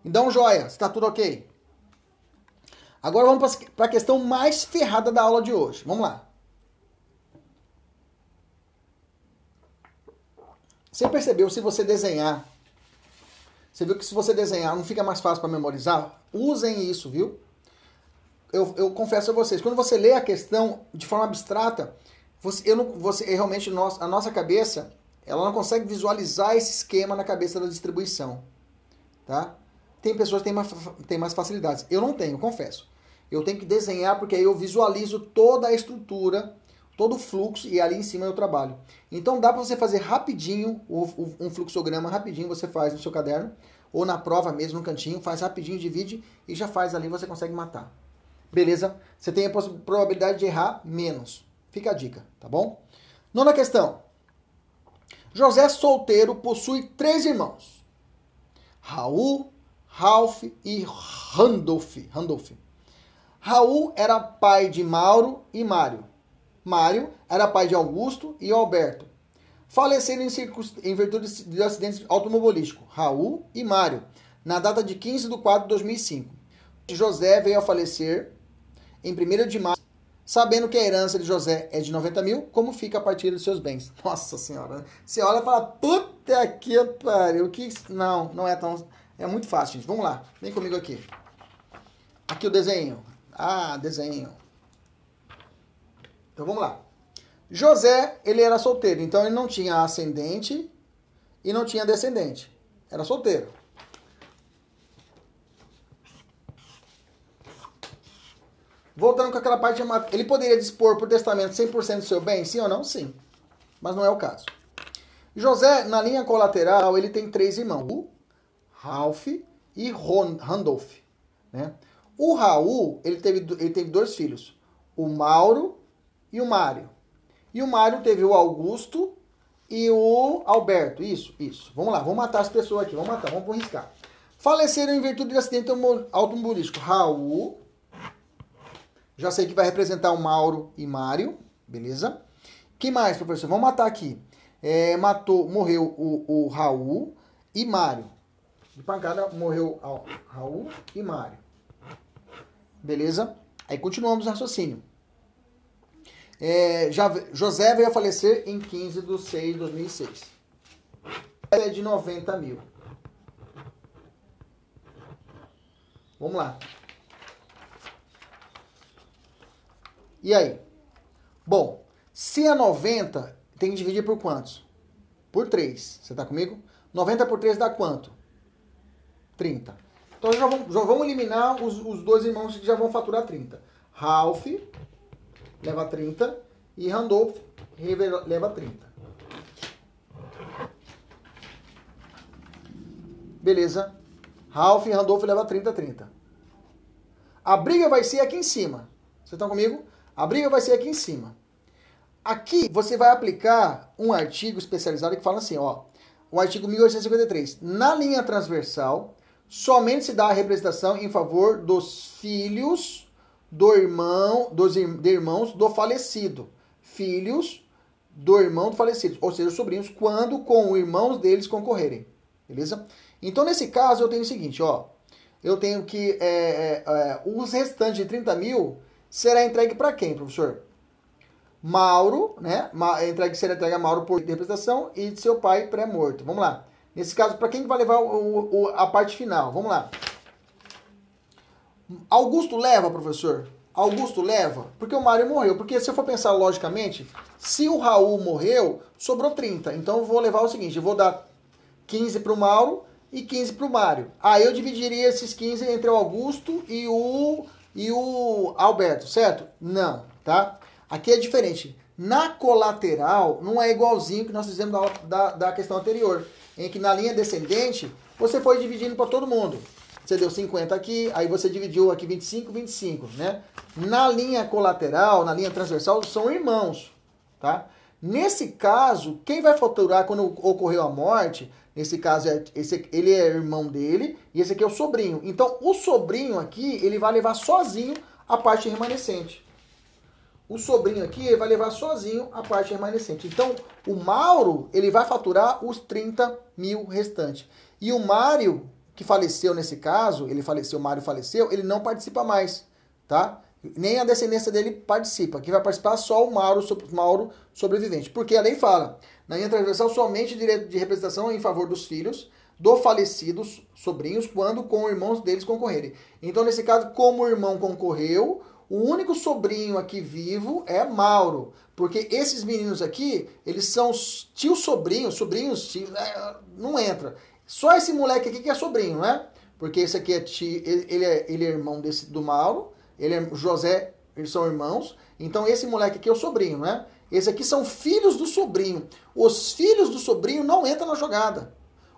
Então, joia, está tudo ok. Agora vamos para a questão mais ferrada da aula de hoje. Vamos lá. Você percebeu se você desenhar? Você viu que se você desenhar não fica mais fácil para memorizar? Usem isso, viu? Eu, eu confesso a vocês, quando você lê a questão de forma abstrata, você, eu não, você realmente a nossa cabeça ela não consegue visualizar esse esquema na cabeça da distribuição, tá? Tem pessoas que têm mais, têm mais facilidades. Eu não tenho, confesso. Eu tenho que desenhar porque aí eu visualizo toda a estrutura todo o fluxo e ali em cima eu trabalho. Então dá para você fazer rapidinho um fluxograma, rapidinho você faz no seu caderno, ou na prova mesmo, no cantinho, faz rapidinho, divide e já faz ali, você consegue matar. Beleza? Você tem a probabilidade de errar menos. Fica a dica, tá bom? Nona questão. José solteiro possui três irmãos. Raul, Ralph e Randolph. Randolph. Raul era pai de Mauro e Mário. Mário era pai de Augusto e Alberto. Faleceram em, em virtude de acidentes automobilísticos, Raul e Mário, na data de 15 de 4 de 2005. José veio a falecer em 1 de março, sabendo que a herança de José é de 90 mil, como fica a partir dos seus bens? Nossa senhora, você olha e fala, puta que pariu, que... Não, não é tão... É muito fácil, gente. Vamos lá, vem comigo aqui. Aqui o desenho. Ah, desenho. Então vamos lá. José, ele era solteiro, então ele não tinha ascendente e não tinha descendente. Era solteiro. Voltando com aquela parte, ele poderia dispor por testamento 100% do seu bem? Sim ou não? Sim. Mas não é o caso. José, na linha colateral, ele tem três irmãos. Ralph e Ron, Randolph. Né? O Raul, ele teve, ele teve dois filhos. O Mauro e o Mário. E o Mário teve o Augusto e o Alberto. Isso, isso. Vamos lá, vamos matar as pessoas aqui. Vamos matar, vamos riscar. Faleceram em virtude de acidente automobilístico. Raul. Já sei que vai representar o Mauro e Mário. Beleza? que mais, professor? Vamos matar aqui. É, matou, morreu o, o Raul e Mário. De pancada morreu Raul e Mário. Beleza? Aí continuamos o raciocínio. É, já, José veio a falecer em 15 de 6 de 2006. É de 90 mil. Vamos lá. E aí? Bom, se é 90, tem que dividir por quantos? Por 3. Você está comigo? 90 por 3 dá quanto? 30. Então já vamos, já vamos eliminar os, os dois irmãos que já vão faturar 30. Ralph leva 30 e Randolph leva 30. Beleza. Ralph e Randolph leva 30, 30. A briga vai ser aqui em cima. Vocês estão comigo? A briga vai ser aqui em cima. Aqui você vai aplicar um artigo especializado que fala assim, ó. O artigo 1853. Na linha transversal, somente se dá a representação em favor dos filhos do irmão, dos irmãos do falecido, filhos do irmão do falecido, ou seja, sobrinhos, quando com irmãos deles concorrerem, beleza? Então, nesse caso, eu tenho o seguinte, ó, eu tenho que, é, é, é, os restantes de 30 mil, será entregue para quem, professor? Mauro, né? Entregue, será entregue a Mauro por representação e de seu pai pré-morto. Vamos lá. Nesse caso, para quem vai levar o, o, a parte final? Vamos lá. Augusto leva, professor? Augusto leva? Porque o Mário morreu. Porque se eu for pensar logicamente, se o Raul morreu, sobrou 30. Então eu vou levar o seguinte: eu vou dar 15 para o Mauro e 15 para o Mário. Aí eu dividiria esses 15 entre o Augusto e o, e o Alberto, certo? Não, tá? Aqui é diferente. Na colateral, não é igualzinho que nós fizemos da, da, da questão anterior, em que na linha descendente, você foi dividindo para todo mundo. Você deu 50 aqui, aí você dividiu aqui 25, 25, né? Na linha colateral, na linha transversal, são irmãos, tá? Nesse caso, quem vai faturar quando ocorreu a morte, nesse caso, é, esse, ele é irmão dele e esse aqui é o sobrinho. Então, o sobrinho aqui, ele vai levar sozinho a parte remanescente. O sobrinho aqui, ele vai levar sozinho a parte remanescente. Então, o Mauro, ele vai faturar os 30 mil restantes. E o Mário, que faleceu nesse caso, ele faleceu, o Mário faleceu, ele não participa mais, tá? Nem a descendência dele participa. Quem vai participar só o Mauro, Mauro sobrevivente. Porque a lei fala, na linha transversal, somente direito de representação em favor dos filhos do falecido sobrinhos, quando com irmãos deles concorrerem. Então, nesse caso, como o irmão concorreu, o único sobrinho aqui vivo é Mauro. Porque esses meninos aqui, eles são tio sobrinhos, sobrinhos, tio, é, não entra. Só esse moleque aqui que é sobrinho, né? Porque esse aqui é tio, ele é, ele é irmão desse, do Mauro, ele é José, eles são irmãos. Então esse moleque aqui é o sobrinho, né? Esse aqui são filhos do sobrinho. Os filhos do sobrinho não entram na jogada.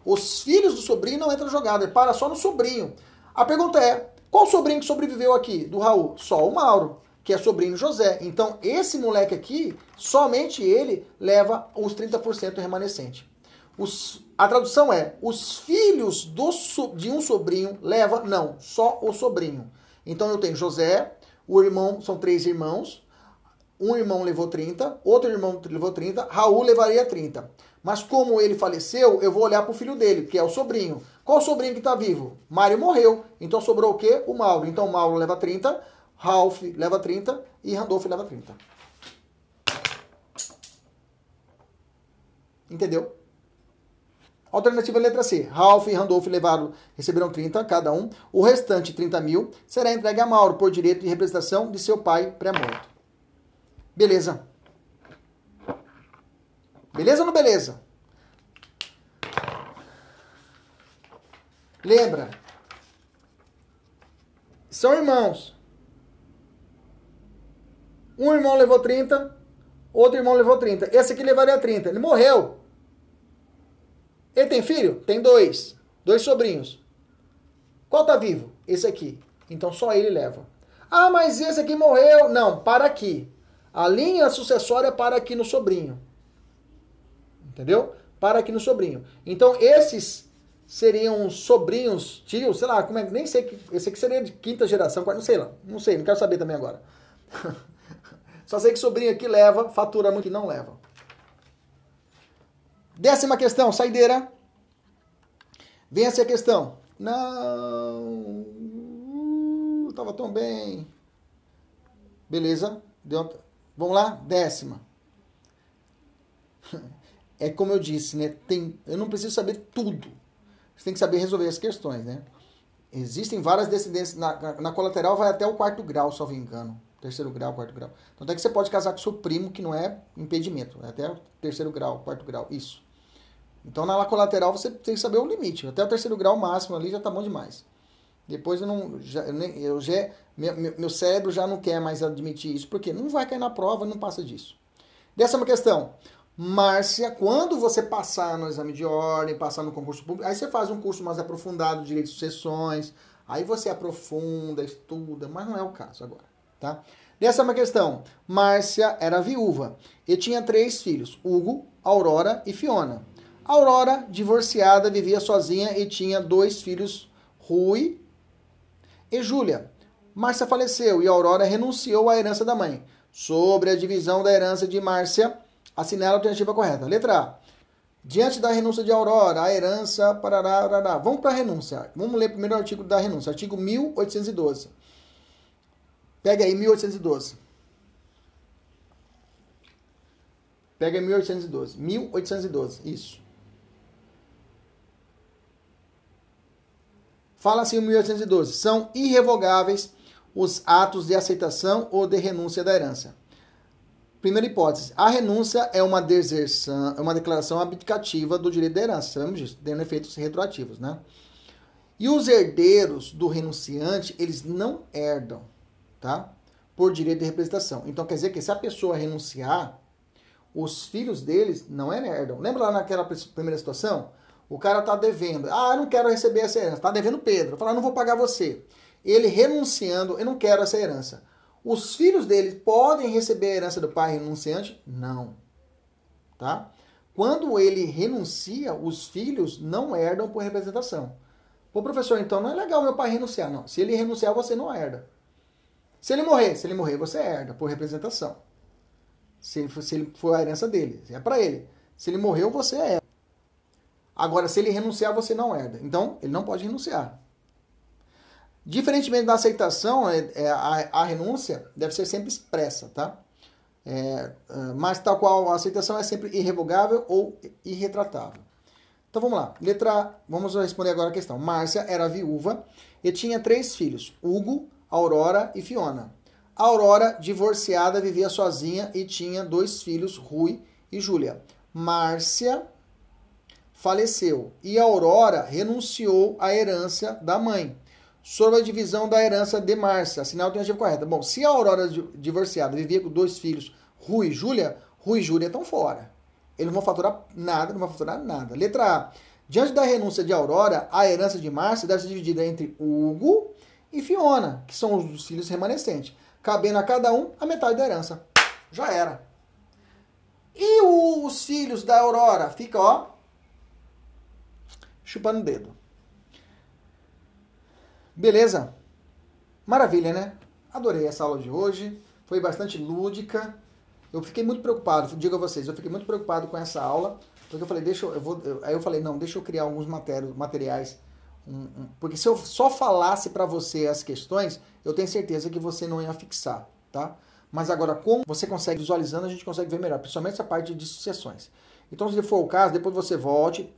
Os filhos do sobrinho não entram na jogada, ele para só no sobrinho. A pergunta é: qual sobrinho que sobreviveu aqui do Raul? Só o Mauro, que é sobrinho José. Então esse moleque aqui, somente ele leva os 30% remanescente. Os, a tradução é: os filhos do, de um sobrinho leva, não, só o sobrinho. Então eu tenho José, o irmão, são três irmãos, um irmão levou 30, outro irmão levou 30, Raul levaria 30. Mas como ele faleceu, eu vou olhar para o filho dele, que é o sobrinho. Qual o sobrinho que está vivo? Mário morreu. Então sobrou o quê? O Mauro. Então Mauro leva 30, Ralph leva 30 e Randolph leva 30. Entendeu? Alternativa letra C. Ralph e Randolph levaram, receberam 30 cada um. O restante, 30 mil, será entregue a Mauro por direito de representação de seu pai pré-morto. Beleza. Beleza ou não beleza? Lembra? São irmãos. Um irmão levou 30, outro irmão levou 30. Esse aqui levaria 30. Ele morreu. Ele tem filho? Tem dois. Dois sobrinhos. Qual tá vivo? Esse aqui. Então só ele leva. Ah, mas esse aqui morreu. Não, para aqui. A linha sucessória para aqui no sobrinho. Entendeu? Para aqui no sobrinho. Então esses seriam sobrinhos, tios, sei lá, como é, nem sei que esse aqui seria de quinta geração, não sei lá, não sei, não quero saber também agora. Só sei que sobrinho aqui leva, fatura muito que não leva. Décima questão, saideira. Vence a questão. Não. Uh, tava tão bem. Beleza. Deu... Vamos lá? Décima. É como eu disse, né? Tem... Eu não preciso saber tudo. Você tem que saber resolver as questões, né? Existem várias descendências. Na, na, colateral vai até o quarto grau, se eu me engano. Terceiro grau, quarto grau. Então é que você pode casar com seu primo, que não é impedimento. É até o terceiro grau, quarto grau. Isso. Então na colateral você tem que saber o limite. Até o terceiro grau máximo ali já tá bom demais. Depois eu não. Já, eu já, meu, meu cérebro já não quer mais admitir isso, porque não vai cair na prova, não passa disso. Uma questão. Márcia, quando você passar no exame de ordem, passar no concurso público, aí você faz um curso mais aprofundado direito de sucessões, aí você aprofunda, estuda, mas não é o caso agora, tá? Uma questão. Márcia era viúva e tinha três filhos: Hugo, Aurora e Fiona. Aurora, divorciada, vivia sozinha e tinha dois filhos, Rui e Júlia. Márcia faleceu e Aurora renunciou à herança da mãe. Sobre a divisão da herança de Márcia, assinale a alternativa correta. Letra A. Diante da renúncia de Aurora, a herança. Parará, parará. Vamos para a renúncia. Vamos ler primeiro o artigo da renúncia. Artigo 1812. Pega aí 1812. Pega aí 1812. 1812, isso. Fala assim 1812. São irrevogáveis os atos de aceitação ou de renúncia da herança. Primeira hipótese. A renúncia é uma deserção, é uma declaração abdicativa do direito da herança. Sabemos disso, tendo efeitos retroativos, né? E os herdeiros do renunciante, eles não herdam, tá? Por direito de representação. Então quer dizer que se a pessoa renunciar, os filhos deles não herdam. Lembra lá naquela primeira situação? O cara tá devendo. Ah, eu não quero receber essa herança. Tá devendo Pedro. Fala, não vou pagar você. Ele renunciando, eu não quero essa herança. Os filhos dele podem receber a herança do pai renunciante? Não. Tá? Quando ele renuncia, os filhos não herdam por representação. Pô, professor, então não é legal meu pai renunciar. Não. Se ele renunciar, você não herda. Se ele morrer, se ele morrer, você herda por representação. Se se ele for a herança dele, é para ele. Se ele morreu, você herda. Agora, se ele renunciar, você não herda. Então, ele não pode renunciar. Diferentemente da aceitação, é, é, a, renúncia deve ser sempre expressa, tá? É, é, mas tal qual a aceitação é sempre irrevogável ou irretratável. Então vamos lá. Letra Vamos responder agora a questão. Márcia era viúva e tinha três filhos: Hugo, Aurora e Fiona. A Aurora, divorciada, vivia sozinha e tinha dois filhos, Rui e Júlia. Márcia faleceu e a Aurora renunciou à herança da mãe sobre a divisão da herança de Márcia. Assinal a alternativa correta. Bom, se a Aurora divorciada vivia com dois filhos, Rui e Júlia, Rui e Júlia estão fora. Eles não vão faturar nada, não vão faturar nada. Letra A. Diante da renúncia de Aurora, a herança de Márcia deve ser dividida entre Hugo e Fiona, que são os filhos remanescentes, cabendo a cada um a metade da herança. Já era. E os filhos da Aurora? Fica, ó, chupando o dedo. Beleza? Maravilha, né? Adorei essa aula de hoje. Foi bastante lúdica. Eu fiquei muito preocupado, digo a vocês, eu fiquei muito preocupado com essa aula, porque eu falei, deixa eu, eu vou, eu, aí eu falei, não, deixa eu criar alguns materiais, um, um, porque se eu só falasse para você as questões, eu tenho certeza que você não ia fixar, tá? Mas agora, como você consegue visualizando, a gente consegue ver melhor, principalmente essa parte de sucessões. Então, se for o caso, depois você volte.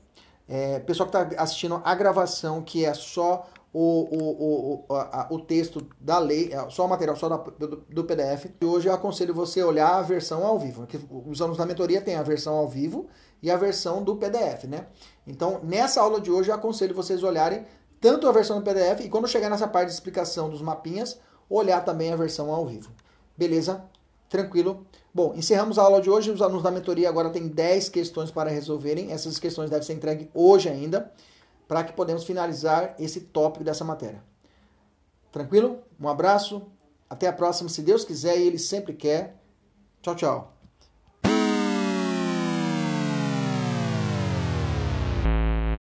É, pessoal que está assistindo a gravação, que é só o, o, o, a, o texto da lei, é só o material só da, do, do, PDF. E hoje eu aconselho você olhar a versão ao vivo. Os alunos da mentoria têm a versão ao vivo e a versão do PDF, né? Então, nessa aula de hoje, eu aconselho vocês olharem tanto a versão do PDF e quando chegar nessa parte de explicação dos mapinhas, olhar também a versão ao vivo. Beleza? Tranquilo? Bom, encerramos a aula de hoje. Os alunos da mentoria agora têm 10 questões para resolverem. Essas questões devem ser entregues hoje ainda para que podemos finalizar esse tópico dessa matéria. Tranquilo? Um abraço, até a próxima, se Deus quiser e Ele sempre quer. Tchau, tchau.